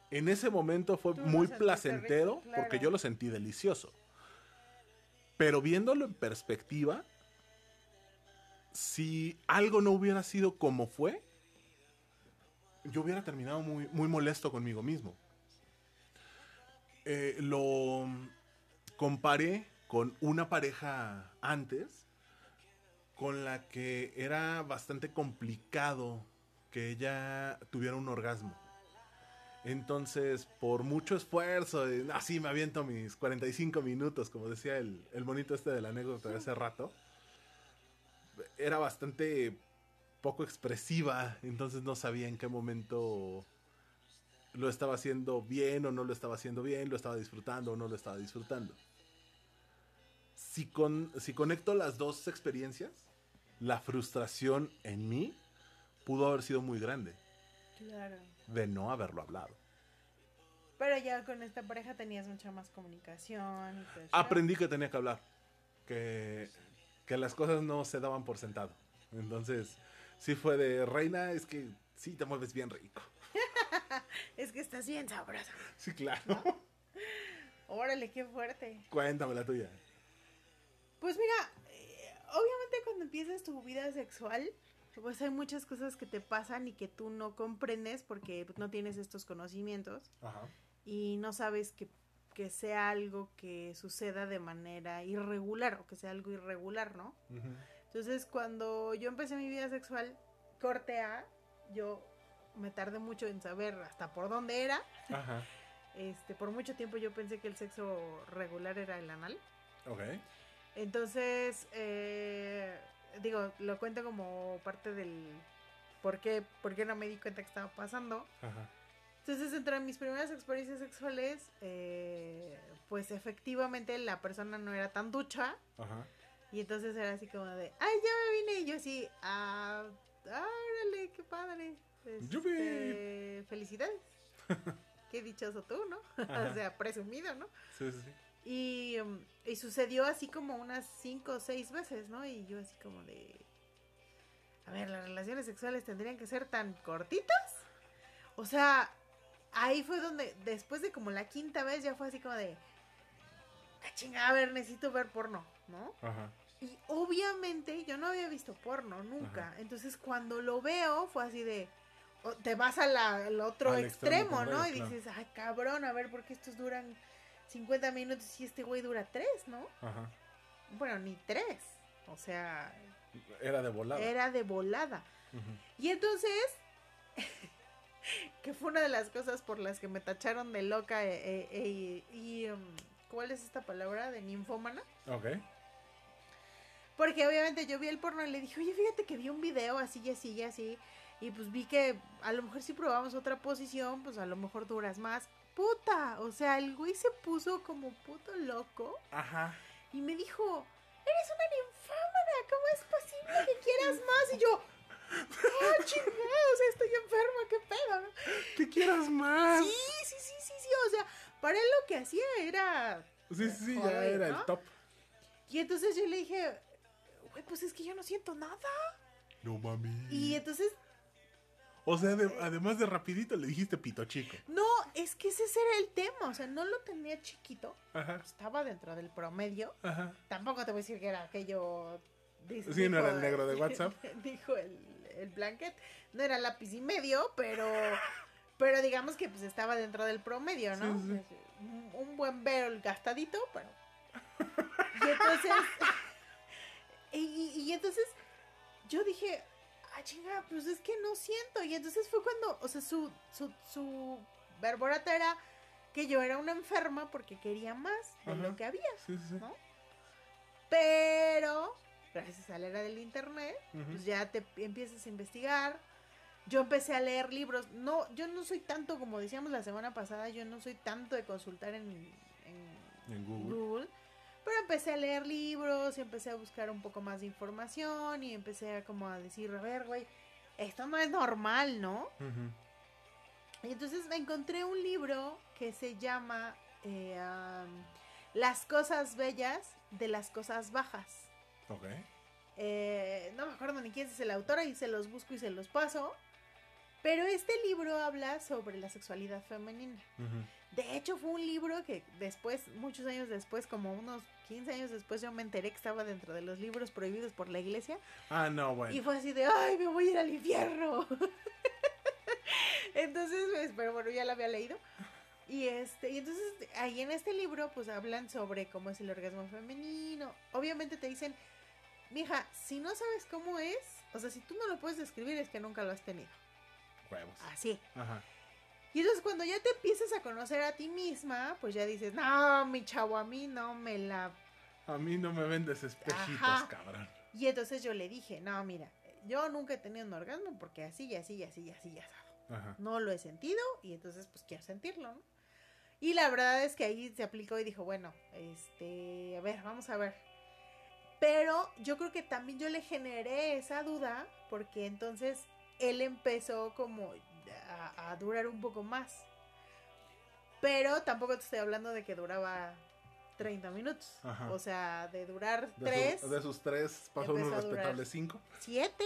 En ese momento fue muy placentero rico, claro. porque yo lo sentí delicioso. Pero viéndolo en perspectiva, si algo no hubiera sido como fue, yo hubiera terminado muy, muy molesto conmigo mismo. Eh, lo comparé con una pareja antes, con la que era bastante complicado que ella tuviera un orgasmo. Entonces, por mucho esfuerzo, así me aviento mis 45 minutos, como decía el, el monito este de la anécdota de hace rato, era bastante poco expresiva, entonces no sabía en qué momento lo estaba haciendo bien o no lo estaba haciendo bien, lo estaba disfrutando o no lo estaba disfrutando. Si, con, si conecto las dos experiencias, la frustración en mí pudo haber sido muy grande Claro. de no haberlo hablado. Pero ya con esta pareja tenías mucha más comunicación. y todo eso. Aprendí que tenía que hablar, que, que las cosas no se daban por sentado. Entonces, sí fue de reina, es que sí te mueves bien rico. Es que estás bien sabrosa. Sí, claro. Órale, qué fuerte. Cuéntame la tuya. Pues mira, eh, obviamente cuando empiezas tu vida sexual, pues hay muchas cosas que te pasan y que tú no comprendes porque no tienes estos conocimientos Ajá. y no sabes que, que sea algo que suceda de manera irregular o que sea algo irregular, ¿no? Entonces, cuando yo empecé mi vida sexual, corte A, yo me tardé mucho en saber hasta por dónde era. Ajá. Este, por mucho tiempo yo pensé que el sexo regular era el anal. Ok. Entonces, eh, digo, lo cuento como parte del por qué, por qué no me di cuenta que estaba pasando. Ajá. Entonces, entre mis primeras experiencias sexuales, eh, pues efectivamente la persona no era tan ducha. Ajá. Y entonces era así como de, ay, ya me vine. Y yo así, ah, órale, qué padre. Este, felicidades. qué dichoso tú, ¿no? O sea, presumido, ¿no? Sí, sí, sí. Y, um, y sucedió así como unas cinco o seis veces, ¿no? Y yo así como de... A ver, las relaciones sexuales tendrían que ser tan cortitas. O sea, ahí fue donde, después de como la quinta vez, ya fue así como de... "Ah, chinga, a ver, necesito ver porno, ¿no? Ajá. Y obviamente yo no había visto porno nunca. Entonces cuando lo veo fue así de... o te vas la- al otro Al extremo extremo, ¿no? Y dices, ay cabrón, a ver, ¿por qué estos duran 50 minutos y este güey dura 3, ¿no? Ajá. Bueno, ni 3. O sea, Era de volada. era de volada. Y entonces, que fue una de las cosas por las que me tacharon de loca eh, eh, eh, y... um, ¿Cuál es esta palabra? De ninfómana. Ok. Porque obviamente yo vi el porno y le dije, oye, fíjate que vi un video así y así y así. Y pues vi que a lo mejor si probamos otra posición, pues a lo mejor duras más. Puta, o sea, el güey se puso como puto loco Ajá. y me dijo, eres una ninfómana, ¿cómo es posible que quieras más? Y yo, oh, chingada, o sea, estoy enferma, qué pedo. ¿Qué quieras más? Sí, sí, sí, sí, sí, o sea, para él lo que hacía era Sí, sí, sí, ya Joder, era ¿no? el top. Y entonces yo le dije, güey, pues es que yo no siento nada. No mami. Y entonces, O sea, de- además de rapidito le dijiste pito chico. no, es que ese era el tema. O sea, no lo tenía chiquito. Ajá. Estaba dentro del promedio. Ajá. Tampoco te voy a decir que era aquello. dice- Sí, no era el negro de WhatsApp. dijo el, el blanket. No era lápiz y medio, pero. Pero digamos que pues estaba dentro del promedio, ¿no? Sí, sí. Un, un buen ver gastadito, pero. Y entonces. y, y- y entonces yo dije, ah, chinga, pues es que no siento. Y entonces fue cuando, o sea, su, su, su verborata era que yo era una enferma porque quería más de Ajá. lo que había, Sí, sí, sí. ¿no? Pero, gracias a la era del internet, pues ya te empiezas a investigar yo empecé a leer libros. No, yo no soy tanto, como decíamos la semana pasada, yo no soy tanto de consultar en, en En Google. Google. Pero empecé a leer libros y empecé a buscar un poco más de información y empecé a como a decir, a ver, güey, esto no es normal, ¿no? Y entonces me encontré un libro que se llama eh, Las cosas bellas de las cosas bajas. Ok. Eh, no me acuerdo ni quién es el autor, ahí se los busco y se los paso. Pero este libro habla sobre la sexualidad femenina. De hecho, fue un libro que después, muchos años después, como unos 15 años después, yo me enteré que estaba dentro de los libros prohibidos por la iglesia. Ah, no, bueno. Y fue así de, ay, me voy a ir al infierno. entonces, pues, pero bueno, ya lo había leído. Y este, y entonces ahí en este libro, pues hablan sobre cómo es el orgasmo femenino. Obviamente te dicen, mija, si no sabes cómo es, o sea, si tú no lo puedes describir, es que nunca lo has tenido. Huevos. Así. Ajá. Y entonces cuando ya te empiezas a conocer a ti misma, pues ya dices, no, mi chavo, a mí no me la A mí no me vendes espejitos, Ajá. cabrón. Y entonces yo le dije, no, mira, yo nunca he tenido un orgasmo porque así y así y así y así y así. Ajá. No lo he sentido y entonces pues quiero sentirlo, ¿no? Y la verdad es que ahí se aplicó y dijo, bueno, este, a ver, vamos a ver. Pero yo creo que también yo le generé esa duda porque entonces él empezó como a, a durar un poco más. Pero tampoco te estoy hablando de que duraba 30 minutos. Ajá. O sea, de durar De, su- 3, de sus tres pasó empezó unos respetables cinco. 7.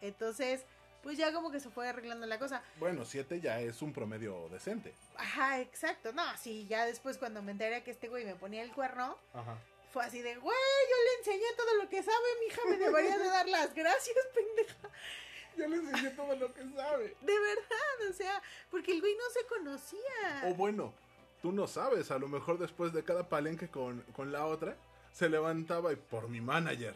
Entonces, pues ya como que se fue arreglando la cosa. Bueno, siete ya es un promedio decente. Ajá, exacto. No, sí, ya después cuando me enteré que este güey me ponía el cuerno, Ajá. fue así de, güey, yo le enseñé todo lo que sabe, mi hija, me debería de dar las gracias, pendeja. Ya le enseñé todo lo que sabe. De verdad, o sea, porque el güey no se conocía. O bueno, tú no sabes, a lo mejor después de cada palenque con, con la otra, se levantaba y por mi manager.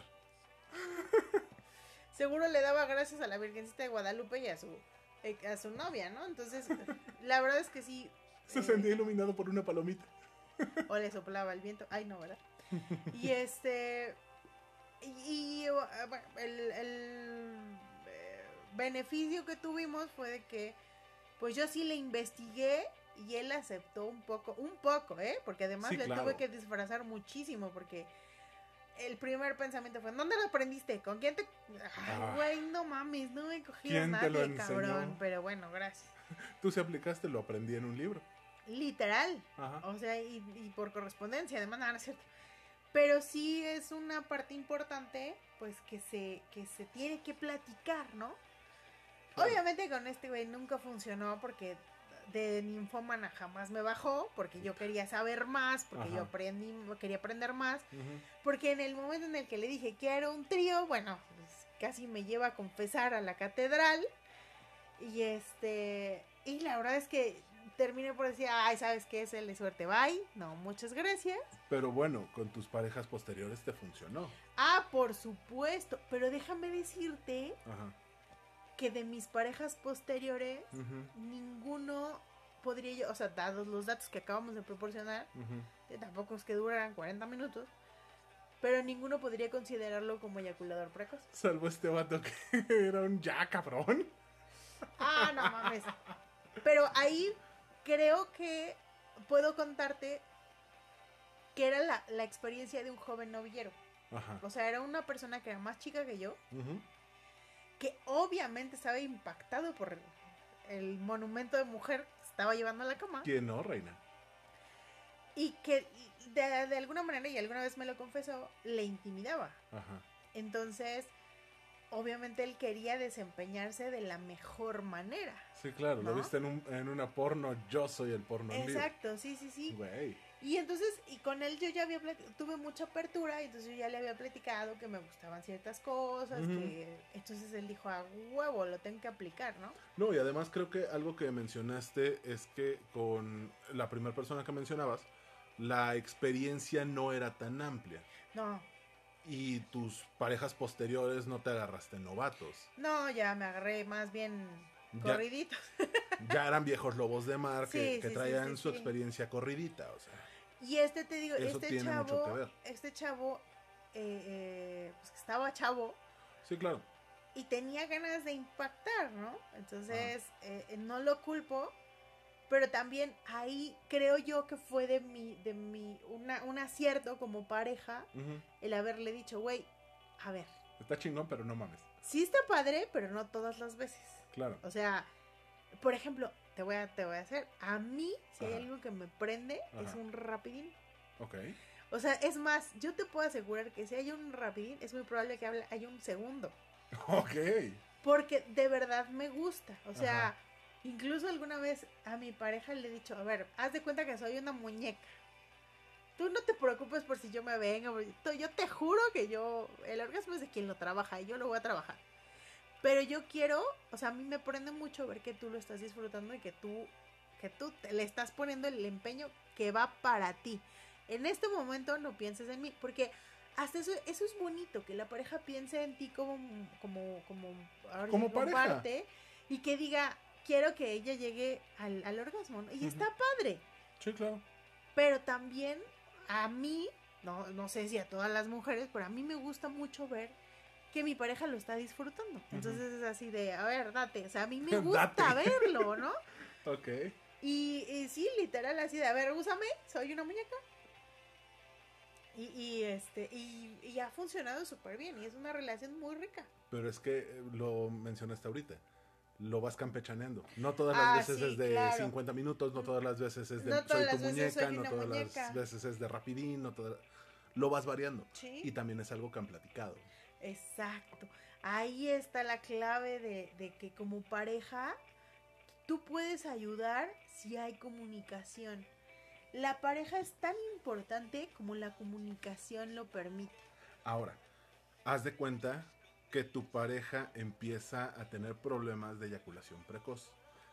Seguro le daba gracias a la Virgencita de Guadalupe y a su, eh, a su novia, ¿no? Entonces, la verdad es que sí. Se eh, sentía iluminado por una palomita. o le soplaba el viento. Ay, no, ¿verdad? Y este. Y, y, bueno, el, el, beneficio que tuvimos fue de que, pues yo sí le investigué y él aceptó un poco, un poco, ¿eh? Porque además Sí, le claro. tuve que disfrazar muchísimo porque el primer pensamiento fue, ¿dónde lo aprendiste? ¿Con quién te...? Ay, Ah. güey, no mames, no me ¿Quién te lo nadie, cabrón. Pero bueno, gracias. Tú se aplicaste, lo aprendí en un libro. Literal. Ajá. O sea, y, y por correspondencia, además, nada, no es cierto. Pero sí es una parte importante, pues, que se, que se tiene que platicar, ¿no? Obviamente con este güey nunca funcionó porque de ninfómana jamás me bajó, porque yo quería saber más, porque yo aprendí, quería aprender más, porque en el momento en el que le dije que era un trío, bueno, pues, casi me lleva a confesar a la catedral. Y este, y la verdad es que terminé por decir, ay, ¿sabes qué? Es el de suerte, bye. No, muchas gracias. Pero bueno, con tus parejas posteriores te funcionó. Ah, por supuesto, pero déjame decirte Ajá. Que de mis parejas posteriores, ninguno podría yo, o sea, dados los datos que acabamos de proporcionar, que tampoco es que duraran 40 minutos, pero ninguno podría considerarlo como eyaculador precoz. Salvo este vato que era un ya cabrón. Ah, no mames. Pero ahí creo que puedo contarte que era la, la experiencia de un joven novillero. Ajá. O sea, era una persona que era más chica que yo, Ujú. Que obviamente estaba impactado por el, monumento de mujer que estaba llevando a la cama. ¿Quién no, reina? Y que de, de alguna manera, y alguna vez me lo confesó, le intimidaba. Ajá. Entonces, obviamente él quería desempeñarse de la mejor manera. Sí, claro, lo viste en, un, en una porno, yo soy el porno. Exacto, sí, sí, sí. Güey. Y entonces, y con él yo ya había tuve mucha apertura, y entonces yo ya le había platicado que me gustaban ciertas cosas, que entonces él dijo, a huevo, lo tengo que aplicar, ¿no? No, y además creo que algo que mencionaste es que con la primera persona que mencionabas, la experiencia no era tan amplia. No, Y tus parejas posteriores no te agarraste novatos. no, ya me agarré más bien Ya, corridito. ya eran viejos lobos de mar que, Sí, que sí, sí, traían sí, su experiencia corridita. O sea, Y este te digo, Eso este mucho chavo, este chavo, eh, eh, pues que estaba chavo, sí, claro. y tenía ganas de impactar, ¿no? Entonces, eh, no lo culpo, pero también ahí creo yo que fue de mi, de mi, una, un acierto como pareja el haberle dicho, güey, a ver, Está chingón, pero no mames. sí está padre, pero no todas las veces. Claro. O sea, por ejemplo, te voy a, te voy a hacer, a mí, si hay algo que me prende, es un rapidín. Ok. O sea, es más, yo te puedo asegurar que si hay un rapidín, es muy probable que hable- haya un segundo. Ok. Porque de verdad me gusta. O sea, Ajá. incluso alguna vez a mi pareja le he dicho, a ver, haz de cuenta que soy una muñeca. Tú no te preocupes por si yo me vengo. Yo te juro que yo, el orgasmo es de quien lo trabaja y yo lo voy a trabajar. Pero yo quiero, o sea, a mí me prende mucho ver que tú lo estás disfrutando y que tú, que tú te- le estás poniendo el empeño que va para ti. En este momento no pienses en mí, porque hasta eso, eso es bonito, que la pareja piense en ti como, como, como, ahora Como pareja. parte y que diga, quiero que ella llegue al, al orgasmo, ¿no? Y está padre, Sí, claro. pero también a mí, no, no sé si a todas las mujeres, pero a mí me gusta mucho ver que mi pareja lo está disfrutando. Entonces es así de, a ver, date, o sea, a mí me gusta Date. verlo, ¿no? Ok. Y, y sí, literal, así de, a ver, úsame, soy una muñeca. Y, y este, y, y ha funcionado súper bien, y es una relación muy rica. Pero es que eh, lo mencionaste ahorita. Lo vas campechaneando. No todas Ah, las veces sí, es de claro. 50 minutos, no todas las veces es de No soy tu muñeca, soy no todas muñeca. las veces es de rapidín, no todas... Lo vas variando. Sí. Y también es algo que han platicado. Exacto. Ahí está la clave de, de que como pareja tú puedes ayudar si hay comunicación. La pareja es tan importante como la comunicación lo permite. Ahora, haz de cuenta que tu pareja empieza a tener problemas de eyaculación precoz.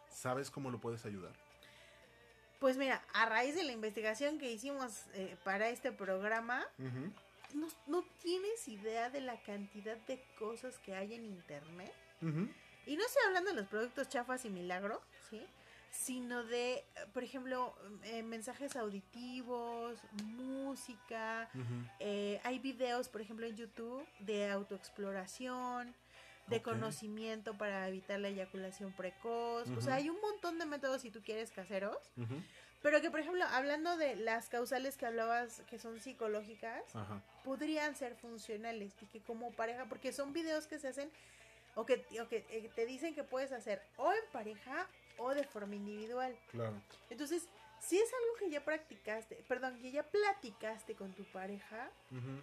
¿Sabes cómo lo puedes ayudar? Pues mira, a raíz de la investigación que hicimos eh, para este programa, no, no tienes idea de la cantidad de cosas que hay en internet. Y no estoy hablando de los productos chafas y milagro, ¿sí? Sino de, por ejemplo, eh, mensajes auditivos, música. Eh, hay videos, por ejemplo, en YouTube de autoexploración, de conocimiento para evitar la eyaculación precoz. O sea, hay un montón de métodos si tú quieres caseros. Pero que, por ejemplo, hablando de las causales que hablabas que son psicológicas, Ajá. podrían ser funcionales y que como pareja, porque son videos que se hacen o que, o que eh, te dicen que puedes hacer o en pareja o de forma individual. Claro. Entonces, si es algo que ya practicaste, perdón, que ya platicaste con tu pareja,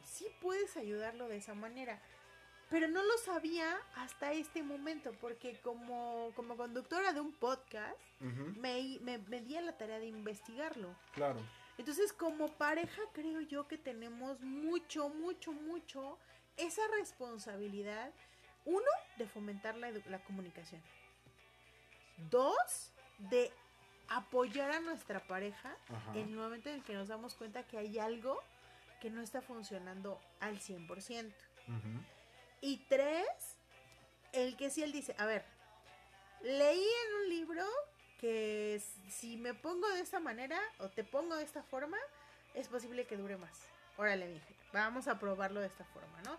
sí puedes ayudarlo de esa manera. Pero no lo sabía hasta este momento, porque como, como conductora de un podcast, me, me, me di a la tarea de investigarlo. Claro. Entonces, como pareja, creo yo que tenemos mucho, mucho, mucho esa responsabilidad. Uno, de fomentar la, la comunicación. Dos, de apoyar a nuestra pareja Ajá. en el momento en el que nos damos cuenta que hay algo que no está funcionando al 100%. Ujú. Y tres, el que si él dice, a ver, leí en un libro que si me pongo de esta manera o te pongo de esta forma, es posible que dure más. Órale, mija, vamos a probarlo de esta forma, ¿no?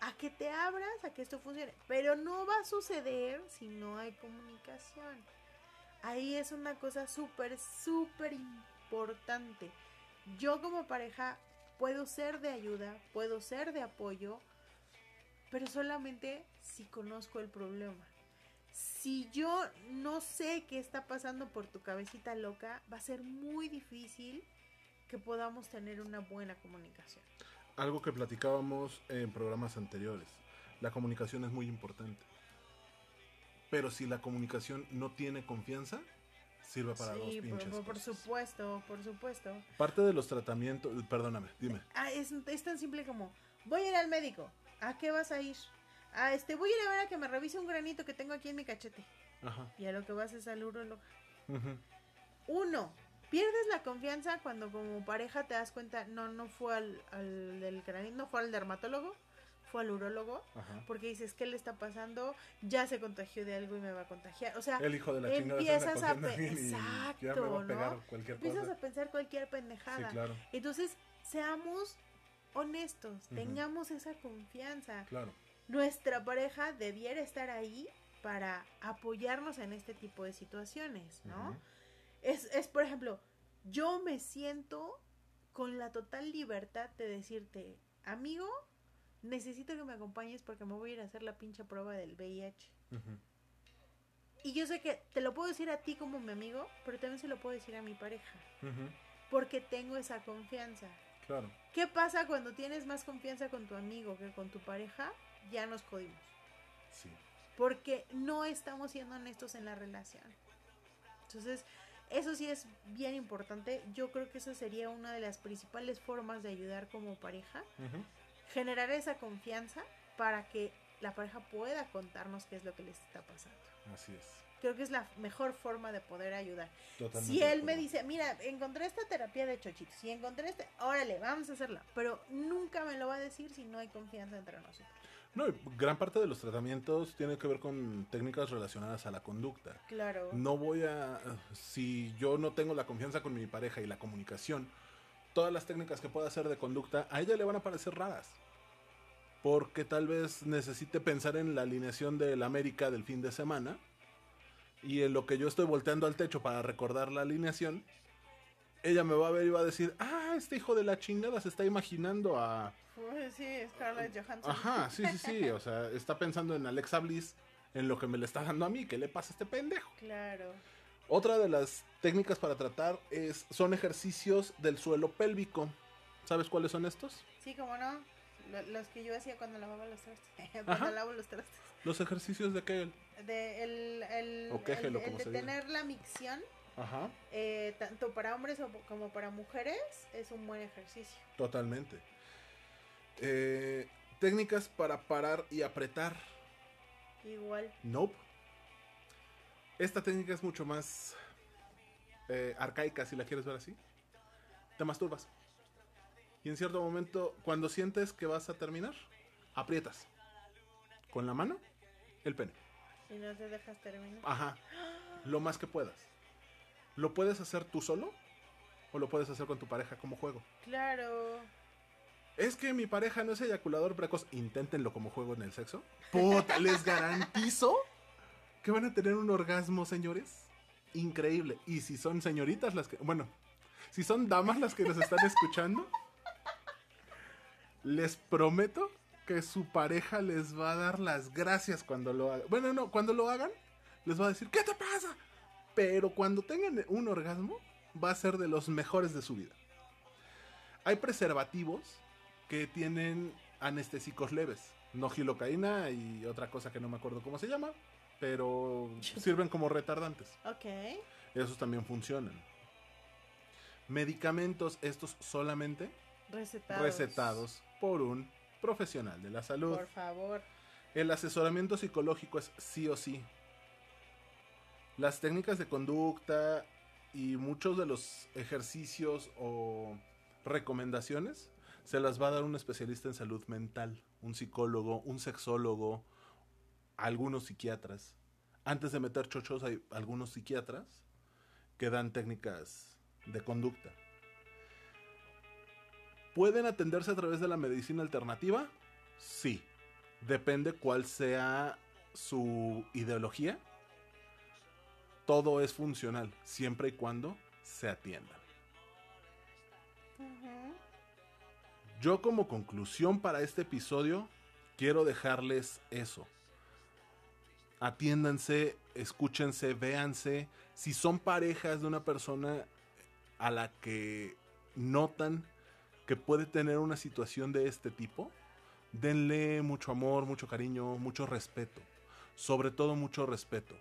A que te abras, a que esto funcione. Pero no va a suceder si no hay comunicación. Ahí es una cosa súper, súper importante. Yo como pareja puedo ser de ayuda, puedo ser de apoyo, pero solamente si conozco el problema. Si yo no sé qué está pasando por tu cabecita loca, va a ser muy difícil que podamos tener una buena comunicación. Algo que platicábamos en programas anteriores. La comunicación es muy importante. Pero si la comunicación no tiene confianza, sirve para dos sí, pinches por- por supuesto, por supuesto. Parte de los tratamientos, perdóname, dime. Ah, es, es tan simple como, voy a ir al médico. ¿A qué vas a ir? Ah, este, voy a ir a ver a que me revise un granito que tengo aquí en mi cachete. Ajá. Y a lo que vas es al urólogo. Uno, pierdes la confianza cuando como pareja te das cuenta, no, no fue al, al del granito, no fue al dermatólogo, fue al urólogo. Ajá. Porque dices, ¿qué le está pasando? Ya se contagió de algo y me va a contagiar. O sea, El hijo de la empiezas a pe- ya me Exacto, va a pegar ¿no? cualquier empiezas cosa. a pensar cualquier Sí, pendejada. claro, Entonces, seamos honestos, tengamos esa confianza. claro. nuestra pareja debiera estar ahí para apoyarnos en este tipo de situaciones, ¿no? Es, es, por ejemplo, yo me siento con la total libertad de decirte, amigo, necesito que me acompañes porque me voy a ir a hacer la pinche prueba del VIH. Y yo sé que te lo puedo decir a ti como mi amigo, pero también se lo puedo decir a mi pareja, porque tengo esa confianza. Claro. ¿Qué pasa cuando tienes más confianza con tu amigo que con tu pareja? Ya nos jodimos. Sí. Porque no estamos siendo honestos en la relación. Entonces, eso sí es bien importante. Yo creo que esa sería una de las principales formas de ayudar como pareja. Ujú. Generar esa confianza para que la pareja pueda contarnos qué es lo que les está pasando. Así es. Creo que es la mejor forma de poder ayudar. Totalmente Si él me dice, mira, encontré esta terapia de chochitos, y encontré este, órale, vamos a hacerla. Pero nunca me lo va a decir si no hay confianza entre nosotros. No, gran parte de los tratamientos tiene que ver con técnicas relacionadas a la conducta. Claro. No voy a... Si yo no tengo la confianza con mi pareja y la comunicación, todas las técnicas que pueda hacer de conducta, a ella le van a parecer raras. Porque tal vez necesite pensar en la alineación del América del fin de semana. Y en lo que yo estoy volteando al techo para recordar la alineación, ella me va a ver y va a decir, ah, este hijo de la chingada se está imaginando a... Sí, Scarlett Johansson. Ajá, sí, sí, sí. O sea, está pensando en Alexa Bliss, en lo que me le está dando a mí. ¿Qué le pasa a este pendejo? Claro. Otra de las técnicas para tratar es, son ejercicios del suelo pélvico. ¿Sabes cuáles son estos? Sí, como no. Lo- los que yo hacía cuando lavaba los trastes. cuando Ajá. lavo los trastes. Los ejercicios de Kegel. De el, el, O quéjelo, el- el como de se diga. tener la micción, Ajá, eh, tanto para hombres como para mujeres, es un buen ejercicio. totalmente. Eh, técnicas para parar y apretar. Igual. Nope. Esta técnica es mucho más eh, arcaica, si la quieres ver así. Te masturbas. Y en cierto momento, cuando sientes que vas a terminar, aprietas. Con la mano, el pene. Y no te dejas terminar. Ajá. Lo más que puedas. Lo puedes hacer tú solo o lo puedes hacer con tu pareja como juego. Claro. Es que mi pareja no es eyaculador precoz. Inténtenlo como juego en el sexo. Puta, les garantizo que van a tener un orgasmo, señores. Increíble. Y si son señoritas las que. Bueno, si son damas las que nos están escuchando, les prometo que su pareja les va a dar las gracias cuando lo hagan. Bueno, no, cuando lo hagan, les va a decir, ¿qué te pasa? Pero cuando tengan un orgasmo, va a ser de los mejores de su vida. Hay preservativos que tienen anestésicos leves. No gilocaína y otra cosa que no me acuerdo cómo se llama, pero sirven como retardantes. Ok. Esos también funcionan. Medicamentos, estos solamente Recetados. recetados por un profesional de la salud. Por favor. El asesoramiento psicológico es sí o sí. Las técnicas de conducta y muchos de los ejercicios o recomendaciones se las va a dar un especialista en salud mental, un psicólogo, un sexólogo, algunos psiquiatras. Antes de meter chochos hay algunos psiquiatras que dan técnicas de conducta. ¿Pueden atenderse a través de la medicina alternativa? Sí. Depende cuál sea su ideología. Todo es funcional, siempre y cuando se atienda. Ujú. Yo como conclusión para este episodio quiero dejarles eso. Atiéndanse, escúchense, véanse. Si son parejas de una persona a la que notan que puede tener una situación de este tipo, denle mucho amor, mucho cariño, mucho respeto. Sobre todo mucho respeto.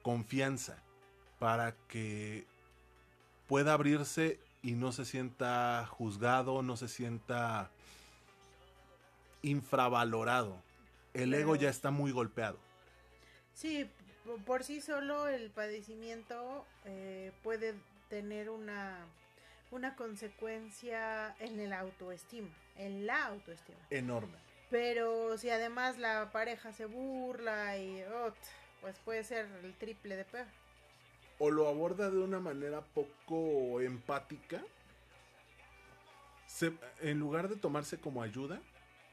Confianza para que pueda abrirse y no se sienta juzgado, no se sienta infravalorado. El ego ya está muy golpeado. Sí, por sí solo el padecimiento eh, puede tener una, una consecuencia en el autoestima, en la autoestima. Enorme. Pero si además la pareja se burla y ot, pues puede ser el triple de peor. O lo aborda de una manera poco empática. se- en lugar de tomarse como ayuda,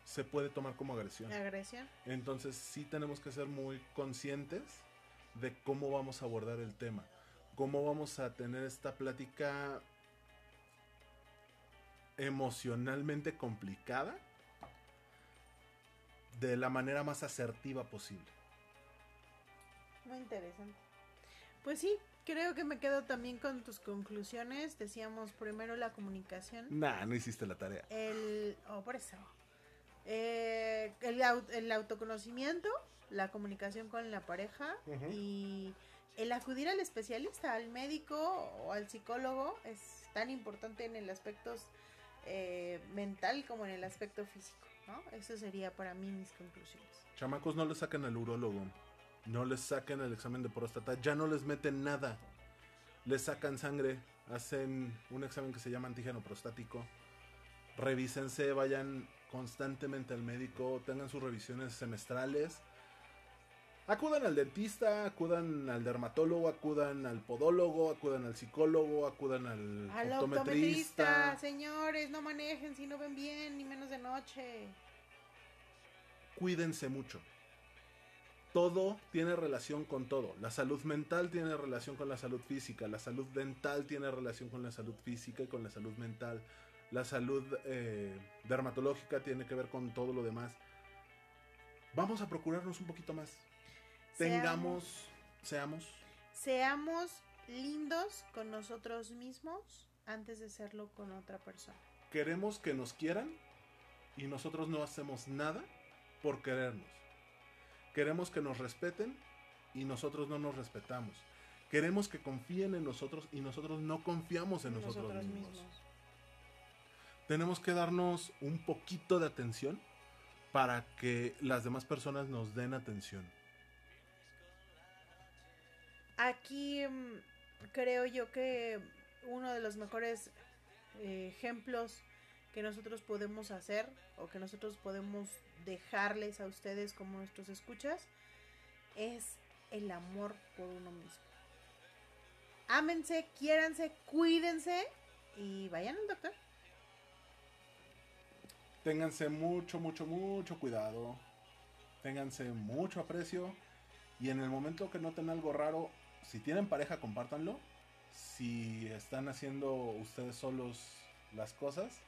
se puede tomar como agresión. Agresión. Entonces sí tenemos que ser muy conscientes de cómo vamos a abordar el tema, cómo vamos a tener esta plática emocionalmente complicada de la manera más asertiva posible. Muy interesante. Pues sí, creo que me quedo también con tus conclusiones. Decíamos primero la comunicación. Nah, no hiciste la tarea. El. Oh, por eso. Eh, el, au- el autoconocimiento, la comunicación con la pareja y el acudir al especialista, al médico o al psicólogo es tan importante en el aspecto eh, mental como en el aspecto físico. ¿no? Eso sería para mí mis conclusiones. Chamacos, no les saquen al urólogo. No les saquen el examen de próstata. Ya no les meten nada. Les sacan sangre. Hacen un examen que se llama antígeno prostático. Revísense, vayan constantemente al médico. Tengan sus revisiones semestrales. Acudan al dentista, acudan al dermatólogo, acudan al podólogo, acudan al psicólogo, acudan al, Al optometrista. optometrista, señores, no manejen si no ven bien, ni menos de noche. cuídense mucho. Todo tiene relación con todo. La salud mental tiene relación con la salud física. La salud dental tiene relación con la salud física y con la salud mental. La salud eh, dermatológica tiene que ver con todo lo demás. Vamos a procurarnos un poquito más. Tengamos, seamos, Seamos lindos con nosotros mismos antes de serlo con otra persona. queremos que nos quieran y nosotros no hacemos nada por querernos. Queremos que nos respeten y nosotros no nos respetamos. Queremos que confíen en nosotros y nosotros no confiamos en nosotros, mismos. Tenemos que darnos un poquito de atención para que las demás personas nos den atención. Aquí mm, creo yo que uno de los mejores eh, ejemplos que nosotros podemos hacer o que nosotros podemos dejarles a ustedes como nuestros escuchas es el amor por uno mismo. Ámense, quiéranse, cuídense y vayan al doctor. Ténganse mucho, mucho, mucho cuidado. Ténganse mucho aprecio. Y en el momento que noten algo raro, si tienen pareja, compártanlo. Si están haciendo ustedes solos las cosas,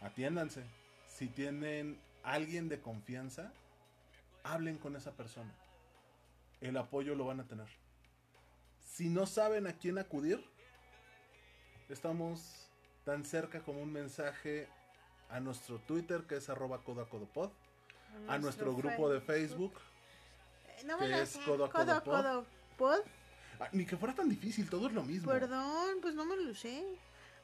atiéndanse. Si tienen alguien de confianza, hablen con esa persona. El apoyo lo van a tener. Si no saben a quién acudir, estamos tan cerca como un mensaje a nuestro Twitter que es arroba codacodopod, a nuestro grupo de Facebook. Eh, No que es codo a Codo codo a pod. codo pod. Ah, ni que fuera tan difícil, todo es lo mismo. Perdón, pues no me lo sé.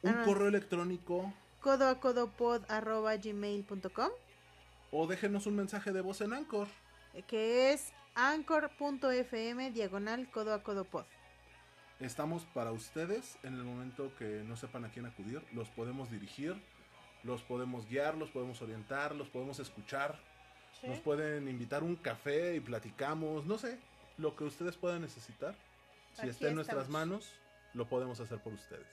Un Ah. correo electrónico codo a arroba gmail.com o déjenos un mensaje de voz en Anchor. que es anchor.fm diagonal codo a codo pod. Estamos para ustedes en el momento que no sepan a quién acudir. Los podemos dirigir, los podemos guiar, los podemos orientar, los podemos escuchar. Nos pueden invitar un café y platicamos, no sé, lo que ustedes puedan necesitar. Si Aquí está en nuestras estamos. manos, lo podemos hacer por ustedes.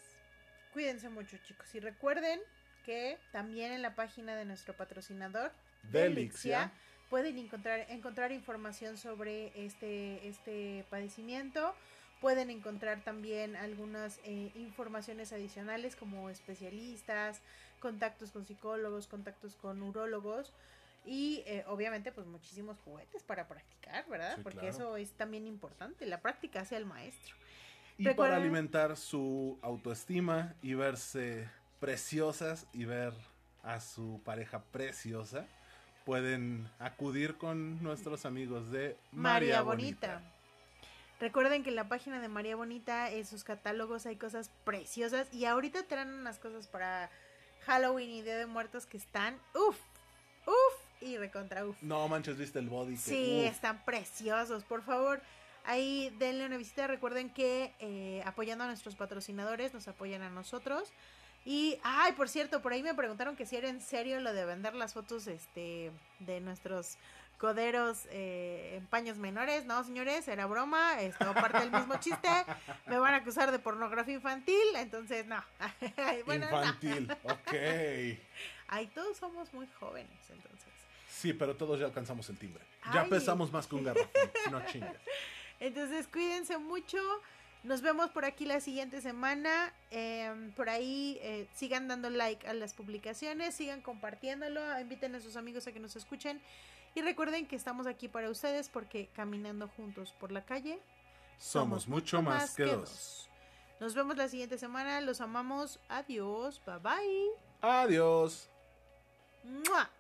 Cuídense mucho chicos y recuerden que también en la página de nuestro patrocinador Delixia. pueden encontrar, encontrar información sobre este, este padecimiento. Pueden encontrar también algunas eh, informaciones adicionales como especialistas, contactos con psicólogos, contactos con urólogos y eh, obviamente pues muchísimos juguetes para practicar, ¿verdad? Sí, Porque claro. eso es también importante. La práctica hace al maestro. Y Recuerden- para alimentar su autoestima y verse preciosas y ver a su pareja preciosa, pueden acudir con nuestros amigos de María Bonita. Recuerden que en la página de María Bonita, en sus catálogos hay cosas preciosas y ahorita traen unas cosas para Halloween y Día de Muertos que están uff, uff y recontra uff. No manches, viste el body. Sí, uf. están preciosos, por favor. Ahí denle una visita. Recuerden que eh, apoyando a nuestros patrocinadores nos apoyan a nosotros. Y, ay, por cierto, por ahí me preguntaron que si era en serio lo de vender las fotos este, de nuestros coderos eh, en paños menores. No, señores, era broma. Esto parte del mismo chiste. Me van a acusar de pornografía infantil. Entonces, no. bueno, no. Infantil, ok. Ay, todos somos muy jóvenes, entonces. Sí, pero todos ya alcanzamos el timbre. Ya pesamos más que un garrafón. No chingas. Entonces, cuídense mucho. Nos vemos por aquí la siguiente semana. Eh, por ahí eh, sigan dando like a las publicaciones, sigan compartiéndolo, inviten a sus amigos a que nos escuchen. Y recuerden que estamos aquí para ustedes porque caminando juntos por la calle Somos mucho más que dos. Nos vemos la siguiente semana. Los amamos. Adiós. Bye bye. Adiós. ¡Mua!